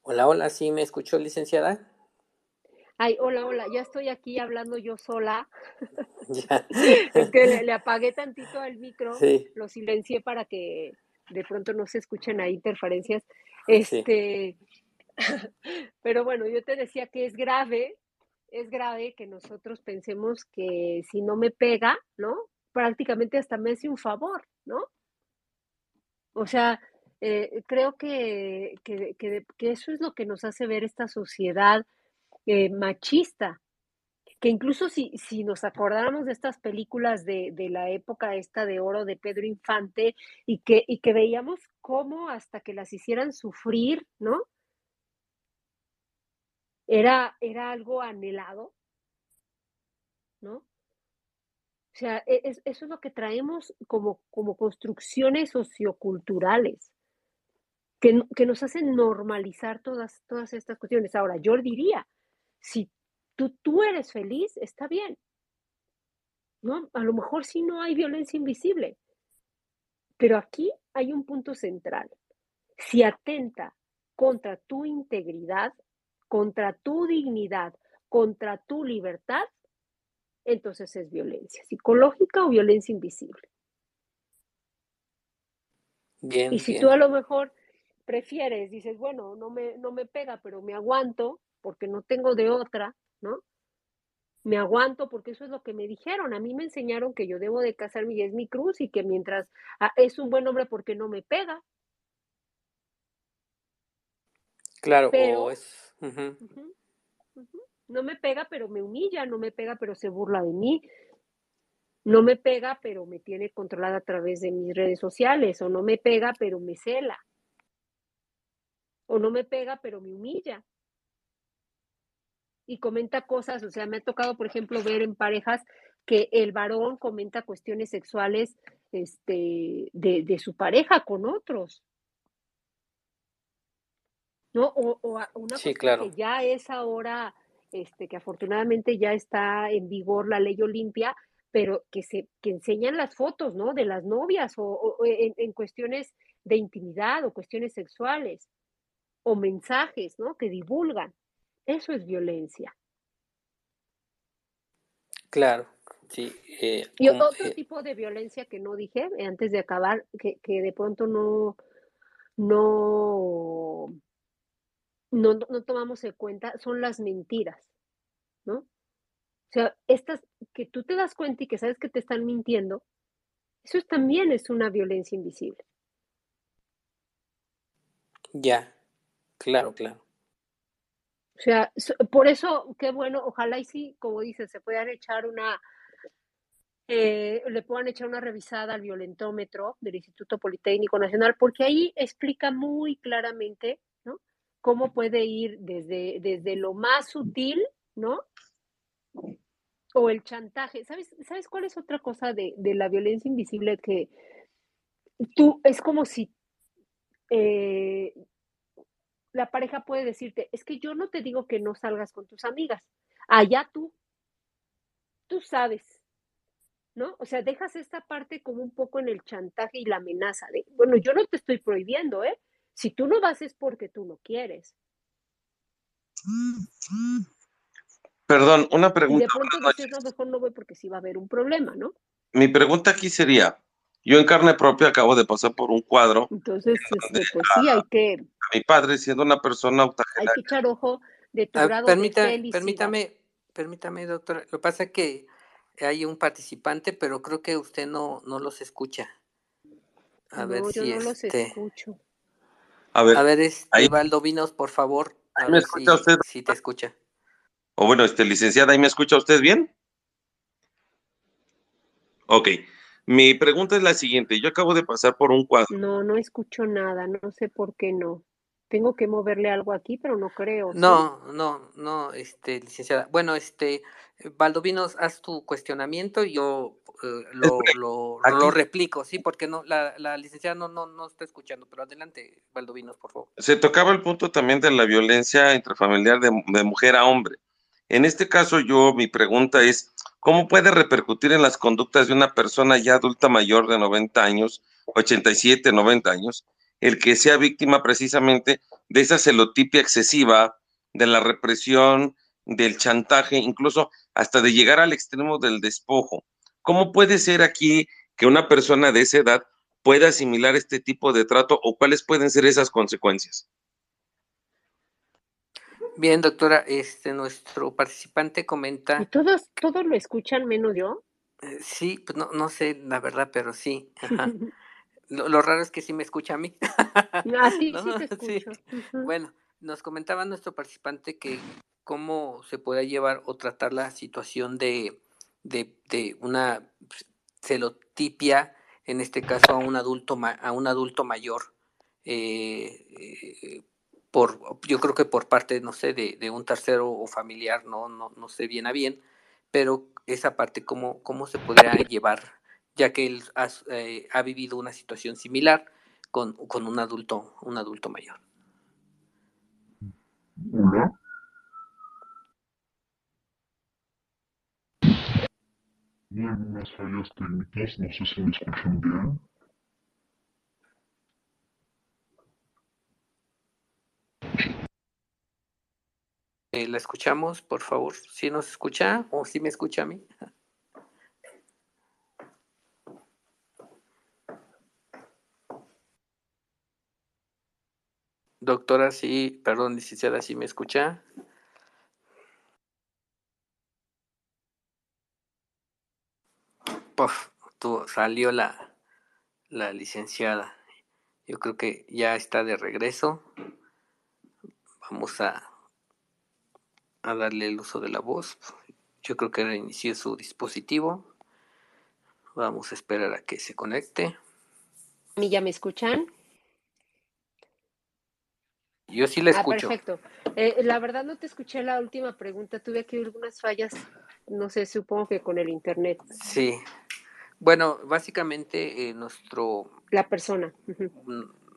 Hola, hola, ¿sí me escuchó, licenciada? Ay, hola, hola, ya estoy aquí hablando yo sola. es que le, apagué tantito el micro, lo silencié para que de pronto no se escuchen ahí interferencias. Este, pero bueno, yo te decía que es grave, es grave que nosotros pensemos que si no me pega, ¿no? Prácticamente hasta me hace un favor, ¿no? O sea, eh, creo que, que, que, eso es lo que nos hace ver esta sociedad eh, machista, que incluso si, si nos acordáramos de estas películas de, de, la época esta de oro de Pedro Infante y que, y que veíamos cómo hasta que las hicieran sufrir, ¿no? Era, era algo anhelado, ¿no? O sea, e, eso es lo que traemos como, como construcciones socioculturales, que, que nos hacen normalizar todas, todas estas cuestiones. Ahora, yo diría, si tú, tú eres feliz, está bien. ¿no? A lo mejor sí no hay violencia invisible, pero aquí hay un punto central. Si atenta contra tu integridad, contra tu dignidad, contra tu libertad, entonces es violencia psicológica o violencia invisible. Bien, y si tú a lo mejor prefieres, dices, bueno, no me, no me pega, pero me aguanto porque no tengo de otra, ¿no? Me aguanto porque eso es lo que me dijeron. A mí me enseñaron que yo debo de casarme y es mi cruz y que mientras ah, es un buen hombre porque no me pega. Claro, o es... No me pega, pero me humilla, no me pega, pero se burla de mí. No me pega, pero me tiene controlada a través de mis redes sociales. O no me pega, pero me cela. O no me pega, pero me humilla y comenta cosas, o sea, me ha tocado, por ejemplo, ver en parejas que el varón comenta cuestiones sexuales este, de, su pareja con otros. ¿No? O, una cosa que ya es ahora, este, que afortunadamente ya está en vigor la ley Olimpia, pero que se que enseñan las fotos, ¿no? De las novias o, en, cuestiones de intimidad o cuestiones sexuales o mensajes, ¿no? Que divulgan. Eso es violencia. Claro, sí. Eh, y otro eh tipo de violencia que no dije eh, antes de acabar, que, de pronto no, no, no, no tomamos en cuenta, son las mentiras, ¿no? O sea, estas que tú te das cuenta y que sabes que te están mintiendo, eso también es una violencia invisible. Ya, claro, claro. O sea, por eso, qué bueno, ojalá y sí, como dices, se puedan echar una, eh, le puedan echar una revisada al violentómetro del Instituto Politécnico Nacional, porque ahí explica muy claramente, ¿no? Cómo puede ir desde, desde lo más sutil, ¿no? O el chantaje. ¿Sabes, ¿Sabes cuál es otra cosa de, de la violencia invisible? Que tú, es como si eh, la pareja puede decirte, es que yo no te digo que no salgas con tus amigas, allá tú, tú sabes, ¿no? O sea, dejas esta parte como un poco en el chantaje y la amenaza de, bueno, yo no te estoy prohibiendo, ¿eh? Si tú no vas es porque tú no quieres. Perdón, una pregunta. Y de pronto dices, no, mejor no voy porque sí va a haber un problema, ¿no? Mi pregunta aquí sería, yo en carne propia acabo de pasar por un cuadro. Entonces, este, pues sí, hay que... mi padre, siendo una persona octogenaria. Hay que echar ojo de tu ah, Permítame, permítame, doctora. Lo que pasa es que hay un participante, pero creo que usted no, no los escucha. A ver yo si no los este escucho. A ver, a ver este, ahí, Valdovinos, por favor. A ¿Me escucha si, usted? Si te escucha. O bueno, este, licenciada, ¿ahí me escucha usted bien? Ok. Mi pregunta es la siguiente. Yo acabo de pasar por un cuadro. No, no escucho nada. No sé por qué no. Tengo que moverle algo aquí, pero no creo. No, no, no, este, licenciada. Bueno, este, Valdovinos, haz tu cuestionamiento y yo eh, lo, lo, lo, replico, ¿sí? Porque no, la, la licenciada no, no, no está escuchando, pero adelante, Valdovinos, por favor. Se tocaba el punto también de la violencia intrafamiliar de, de mujer a hombre. En este caso, yo, mi pregunta es, ¿cómo puede repercutir en las conductas de una persona ya adulta mayor de 90 años, 87, 90 años, el que sea víctima precisamente de esa celotipia excesiva, de la represión, del chantaje, incluso hasta de llegar al extremo del despojo? ¿Cómo puede ser aquí que una persona de esa edad pueda asimilar este tipo de trato o cuáles pueden ser esas consecuencias? Bien, doctora, este nuestro participante comenta. ¿Y todos, todos lo escuchan menos yo? Eh, sí, pues no, no sé la verdad, pero sí. Lo, raro es que sí me escucha a mí. Ah, sí, sí te escucho. Bueno, nos comentaba nuestro participante que cómo se puede llevar o tratar la situación de, de, de una celotipia, en este caso a un adulto, a un adulto mayor. Eh, eh, yo creo que por parte, no sé, de, un tercero o familiar, no, no, no sé bien a bien, pero esa parte, ¿cómo, cómo se podría llevar, ya que él ha, eh, ha vivido una situación similar con, con, un adulto, un adulto mayor. Hay unas fallas técnicas, no sé si me escuchan bien. Eh, la escuchamos, por favor. ¿Si nos escucha o si me escucha a mí? Doctora, sí, perdón, licenciada, si me escucha. Puf, tú, salió la, la licenciada. Yo creo que ya está de regreso. Vamos a a darle el uso de la voz. Yo creo que reinició su dispositivo. Vamos a esperar a que se conecte. ¿A mí ya me escuchan? Yo sí la ah, escucho. perfecto. Eh, la verdad no te escuché la última pregunta. Tuve aquí algunas fallas, no sé, supongo que con el internet. Sí. Bueno, básicamente eh, nuestro... La persona.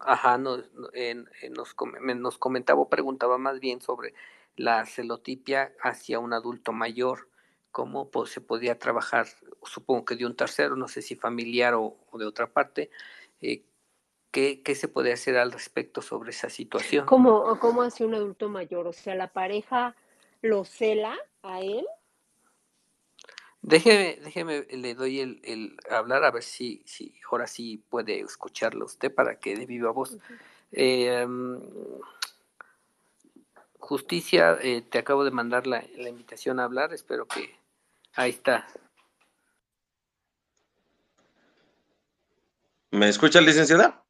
Ajá, nos, nos, nos comentaba o preguntaba más bien sobre la celotipia hacia un adulto mayor, cómo pues, se podía trabajar, supongo que de un tercero, no sé si familiar o, de otra parte, eh, ¿qué, ¿qué, se puede hacer al respecto sobre esa situación? ¿Cómo, ¿Cómo hacia un adulto mayor? O sea, la pareja lo cela a él. Déjeme, déjeme, le doy el, el hablar a ver si, si ahora sí puede escucharlo usted para que de viva voz. eh, Justicia, eh, te acabo de mandar la, la, invitación a hablar, espero que ahí está. ¿Me escucha, licenciada?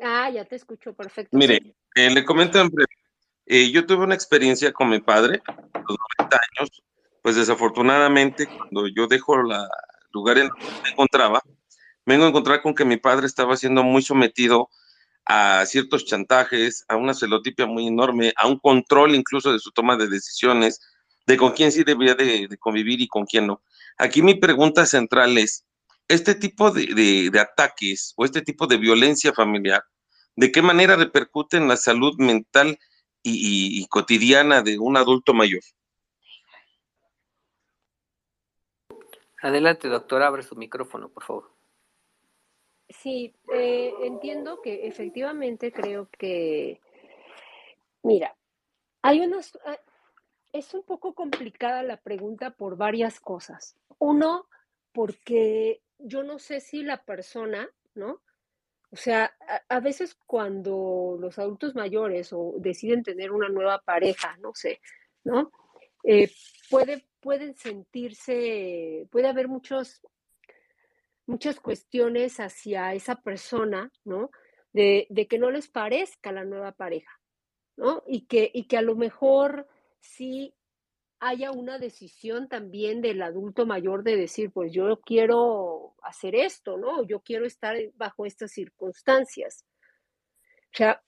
Ah, ya te escucho, perfecto. Mire, eh, le comento en breve. Eh, yo tuve una experiencia con mi padre a los 90 años, pues desafortunadamente cuando yo dejo el lugar en donde me encontraba, vengo a encontrar con que mi padre estaba siendo muy sometido a ciertos chantajes, a una celotipia muy enorme, a un control incluso de su toma de decisiones, de con quién sí debía de, convivir y con quién no. Aquí mi pregunta central es, este tipo de, ataques o este tipo de violencia familiar, ¿de qué manera repercute en la salud mental y cotidiana de un adulto mayor? Adelante, doctor, abre su micrófono, por favor. Sí, eh, entiendo que efectivamente creo que, mira, hay unas, ah, es un poco complicada la pregunta por varias cosas. Uno, porque yo no sé si la persona, ¿no? O sea, a, veces cuando los adultos mayores o deciden tener una nueva pareja, no sé, ¿no? Eh, puede, pueden sentirse, puede haber muchos muchas cuestiones hacia esa persona, ¿no? De, que no les parezca la nueva pareja, ¿no? Y que, y que a lo mejor sí haya una decisión también del adulto mayor de decir, pues yo quiero hacer esto, ¿no? Yo quiero estar bajo estas circunstancias. O sea,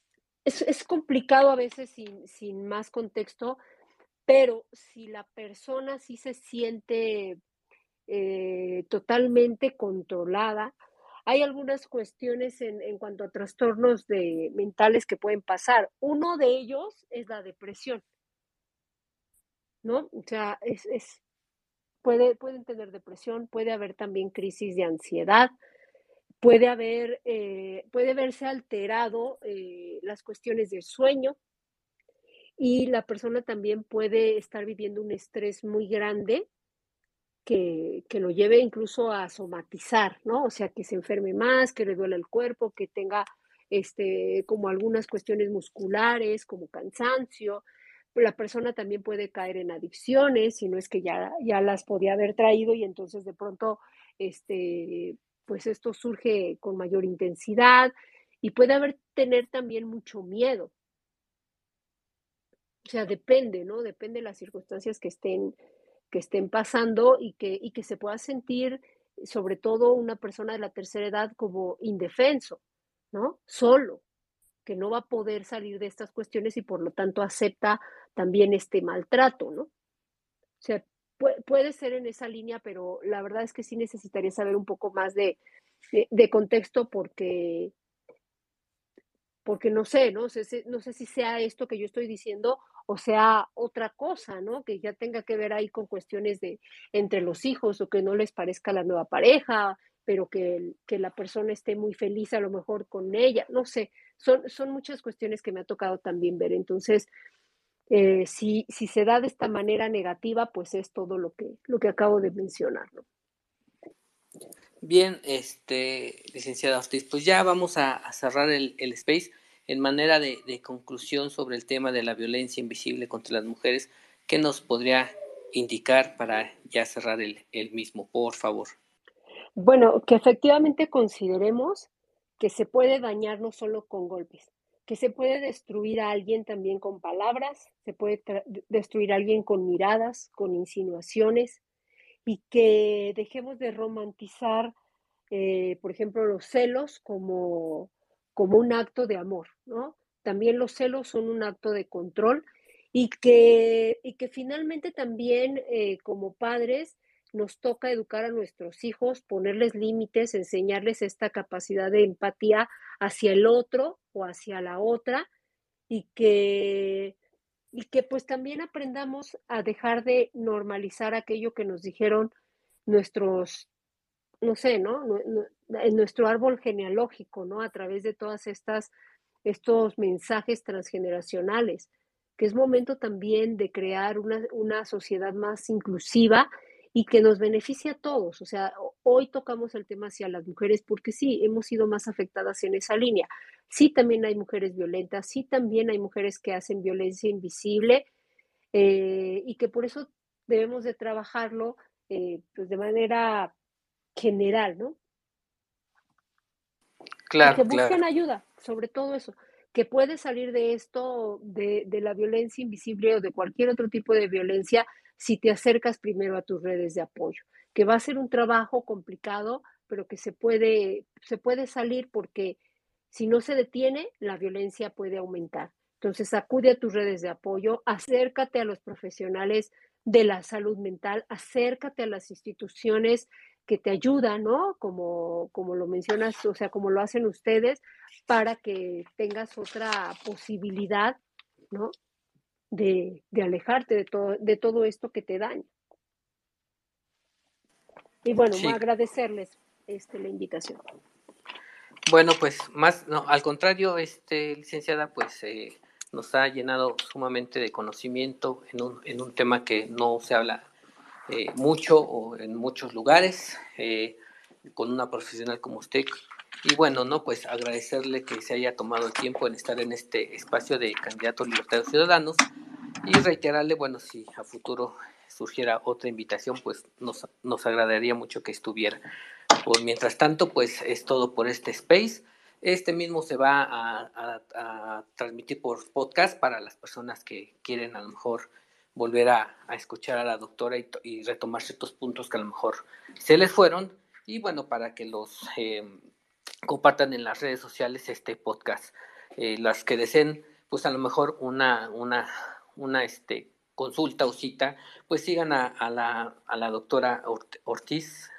es, es complicado a veces sin, sin más contexto, pero si la persona sí se siente eh, totalmente controlada. Hay algunas cuestiones en, cuanto a trastornos de, mentales que pueden pasar. Uno de ellos es la depresión. ¿no? O sea, es, es puede, pueden tener depresión, puede haber también crisis de ansiedad, puede haber, eh, puede verse alterado eh, las cuestiones del sueño y la persona también puede estar viviendo un estrés muy grande que, lo lleve incluso a somatizar, ¿no? O sea, que se enferme más, que le duele el cuerpo, que tenga este, como algunas cuestiones musculares, como cansancio. La persona también puede caer en adicciones, si no es que ya, ya las podía haber traído y entonces de pronto este, pues esto surge con mayor intensidad y puede haber tener también mucho miedo. O sea, depende, ¿no? Depende de las circunstancias que estén, que estén pasando y que, y que se pueda sentir, sobre todo una persona de la tercera edad, como indefenso, ¿no? Solo, que no va a poder salir de estas cuestiones y por lo tanto acepta también este maltrato, ¿no? O sea, puede, ser en esa línea, pero la verdad es que sí necesitaría saber un poco más de, de, contexto porque, porque no sé, ¿no? sé, no sé si sea esto que yo estoy diciendo o sea otra cosa, ¿no? Que ya tenga que ver ahí con cuestiones de entre los hijos o que no les parezca la nueva pareja, pero que, que la persona esté muy feliz a lo mejor con ella, no sé, son, son muchas cuestiones que me ha tocado también ver. Entonces, eh, si, si, se da de esta manera negativa, pues es todo lo que, lo que acabo de mencionar. Bien, este, licenciada Ortiz, pues ya vamos a, cerrar el, el, space en manera de, conclusión sobre el tema de la violencia invisible contra las mujeres. ¿Qué nos podría indicar para ya cerrar el, el mismo, por favor? Bueno, que efectivamente consideremos que se puede dañar no solo con golpes, que se puede destruir a alguien también con palabras, se puede destruir a alguien con miradas, con insinuaciones, y que dejemos de romantizar, eh, por ejemplo, los celos como, como un acto de amor, ¿no? También los celos son un acto de control y que, y que finalmente también eh, como padres nos toca educar a nuestros hijos, ponerles límites, enseñarles esta capacidad de empatía hacia el otro o hacia la otra y que, y que pues también aprendamos a dejar de normalizar aquello que nos dijeron nuestros, no sé, ¿no? En nuestro árbol genealógico, ¿no? A través de todas estas, estos mensajes transgeneracionales, que es momento también de crear una, una sociedad más inclusiva y que nos beneficia a todos. O sea, hoy tocamos el tema hacia las mujeres porque sí, hemos sido más afectadas en esa línea. Sí, también hay mujeres violentas, sí, también hay mujeres que hacen violencia invisible eh, y que por eso debemos de trabajarlo eh, pues de manera general, ¿no? Claro. que busquen ayuda, sobre todo eso que puede salir de esto, de, de, la violencia invisible o de cualquier otro tipo de violencia, si te acercas primero a tus redes de apoyo, que va a ser un trabajo complicado, pero que se puede, se puede salir porque si no se detiene, la violencia puede aumentar. Entonces, acude a tus redes de apoyo, acércate a los profesionales de la salud mental, acércate a las instituciones que te ayudan, ¿no? Como, como lo mencionas, o sea, como lo hacen ustedes, para que tengas otra posibilidad, ¿no? de, alejarte de todo, de todo esto que te daña. Y bueno, agradecerles este, la invitación. Bueno, pues más, no, al contrario, este, licenciada, pues eh, nos ha llenado sumamente de conocimiento en un, en un tema que no se habla eh, mucho o en muchos lugares, eh, con una profesional como usted. Y bueno, no, pues agradecerle que se haya tomado el tiempo en estar en este espacio de candidatos libertarios ciudadanos y reiterarle, bueno, si a futuro surgiera otra invitación, pues nos, nos agradaría mucho que estuviera. Pues mientras tanto, pues es todo por este space. Este mismo se va a, transmitir por podcast para las personas que quieren a lo mejor volver a, escuchar a la doctora y, retomar ciertos puntos que a lo mejor se les fueron. Y bueno, para que los eh, compartan en las redes sociales este podcast. Eh, las que deseen, pues a lo mejor una, una una este, consulta o cita, pues sigan a, la, a la doctora Ortiz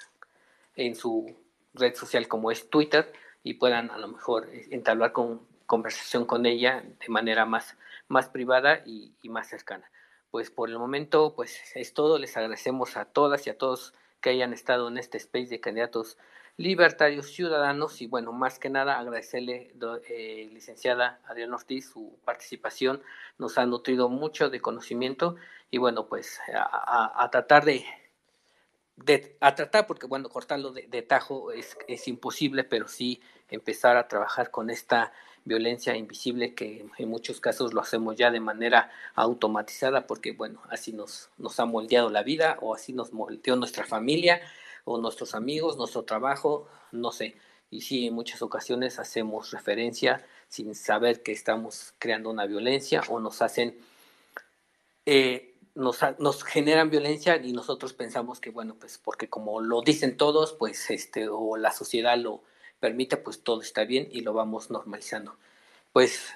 en su red social como es Twitter y puedan a lo mejor eh, entablar con, conversación con ella de manera más, más privada y, más cercana. Pues por el momento, pues es todo. Les agradecemos a todas y a todos que hayan estado en este space de candidatos libertarios ciudadanos y bueno, más que nada agradecerle, eh, licenciada Adriana Ortiz, su participación, nos ha nutrido mucho de conocimiento y bueno, pues a, tratar de, de, a tratar, porque bueno, cortarlo de, de tajo es, es imposible, pero sí empezar a trabajar con esta violencia invisible que en muchos casos lo hacemos ya de manera automatizada porque bueno, así nos, nos ha moldeado la vida o así nos moldeó nuestra familia o nuestros amigos, nuestro trabajo, no sé. Y sí, en muchas ocasiones hacemos referencia sin saber que estamos creando una violencia o nos hacen, eh, nos, nos generan violencia y nosotros pensamos que, bueno, pues porque como lo dicen todos, pues este, o la sociedad lo permite, pues todo está bien y lo vamos normalizando. Pues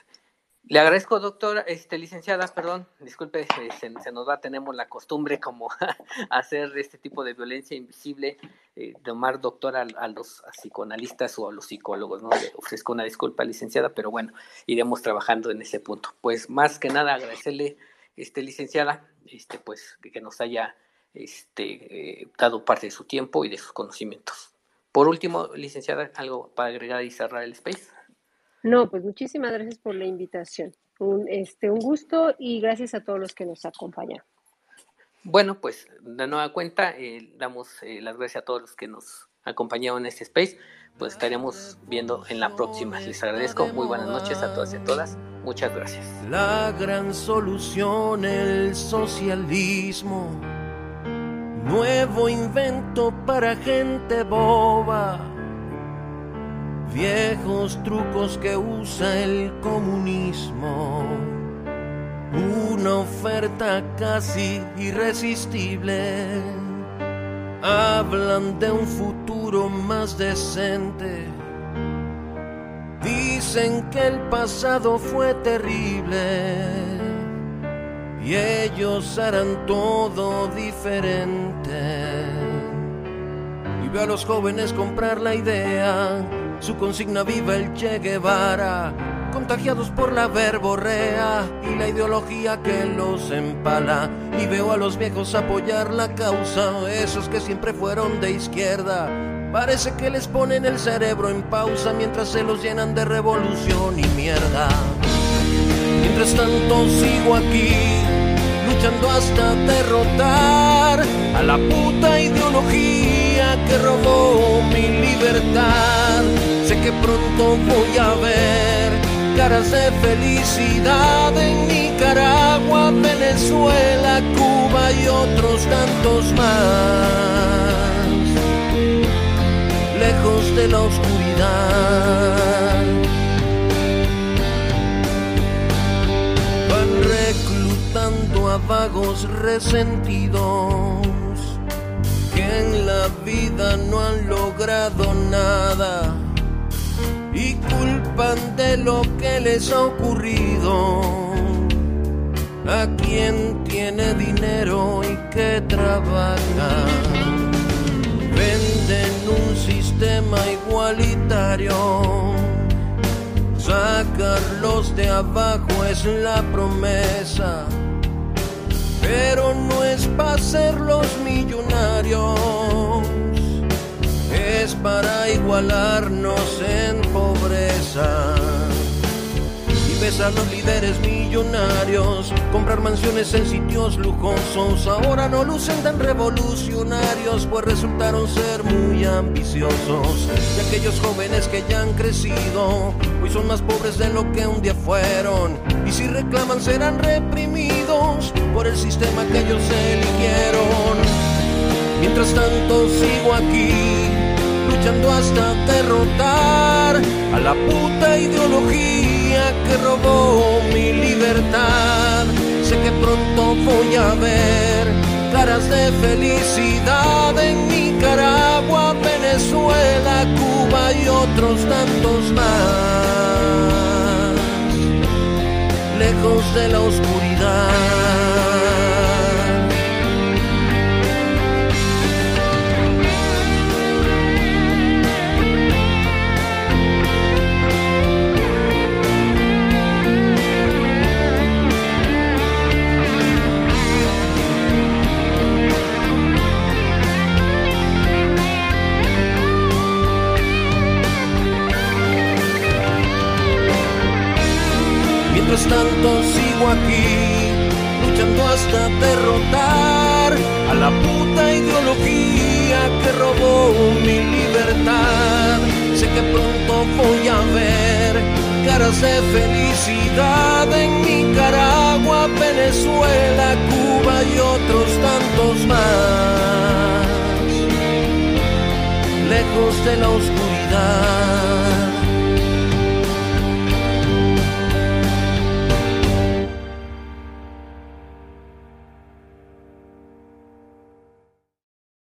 le agradezco, doctora, este, licenciada, perdón, disculpe, eh, se, nos va, tenemos la costumbre como hacer este tipo de violencia invisible, eh, tomar doctora a, los psicoanalistas o a los psicólogos, ¿no? Le ofrezco una disculpa, licenciada, pero bueno, iremos trabajando en ese punto. Pues más que nada agradecerle, este, licenciada, este, pues que nos haya este, eh, dado parte de su tiempo y de sus conocimientos. Por último, licenciada, algo para agregar y cerrar el space. No, pues muchísimas gracias por la invitación. Un, este, un gusto y gracias a todos los que nos acompañan. Bueno, pues de nueva cuenta, eh, damos eh, las gracias a todos los que nos acompañaron en este space. Pues estaremos viendo en la próxima. Les agradezco. Muy buenas noches a todas y a todas. Muchas gracias. La gran solución, el socialismo. Nuevo invento para gente boba viejos trucos que usa el comunismo. Una oferta casi irresistible. Hablan de un futuro más decente. Dicen que el pasado fue terrible y ellos harán todo diferente. Y veo a los jóvenes comprar la idea su consigna viva el Che Guevara, contagiados por la verborrea y la ideología que los empala. Y veo a los viejos apoyar la causa, esos que siempre fueron de izquierda. Parece que les ponen el cerebro en pausa mientras se los llenan de revolución y mierda. Mientras tanto sigo aquí, luchando hasta derrotar a la puta ideología que robó mi libertad. Sé que pronto voy a ver caras de felicidad en Nicaragua, Venezuela, Cuba y otros tantos más. Lejos de la oscuridad. Vagos resentidos que en la vida no han logrado nada y culpan de lo que les ha ocurrido a quien tiene dinero y que trabaja. Venden un sistema igualitario. Sacarlos de abajo es la promesa, pero no es para ser los millonarios es para igualarnos en pobreza. Y ves a los líderes millonarios comprar mansiones en sitios lujosos. Ahora no lucen tan revolucionarios, pues resultaron ser muy ambiciosos. Y aquellos jóvenes que ya han crecido, hoy son más pobres de lo que un día fueron. Y si reclaman serán reprimidos por el sistema que ellos eligieron. Mientras tanto sigo aquí luchando hasta derrotar a la puta ideología que robó mi libertad. Sé que pronto voy a ver caras de felicidad en Nicaragua, Venezuela, Cuba y otros tantos más. Lejos de la oscuridad. Mientras tanto sigo aquí, luchando hasta derrotar a la puta ideología que robó mi libertad. Sé que pronto voy a ver caras de felicidad en Nicaragua, Venezuela, Cuba y otros tantos más, lejos de la oscuridad.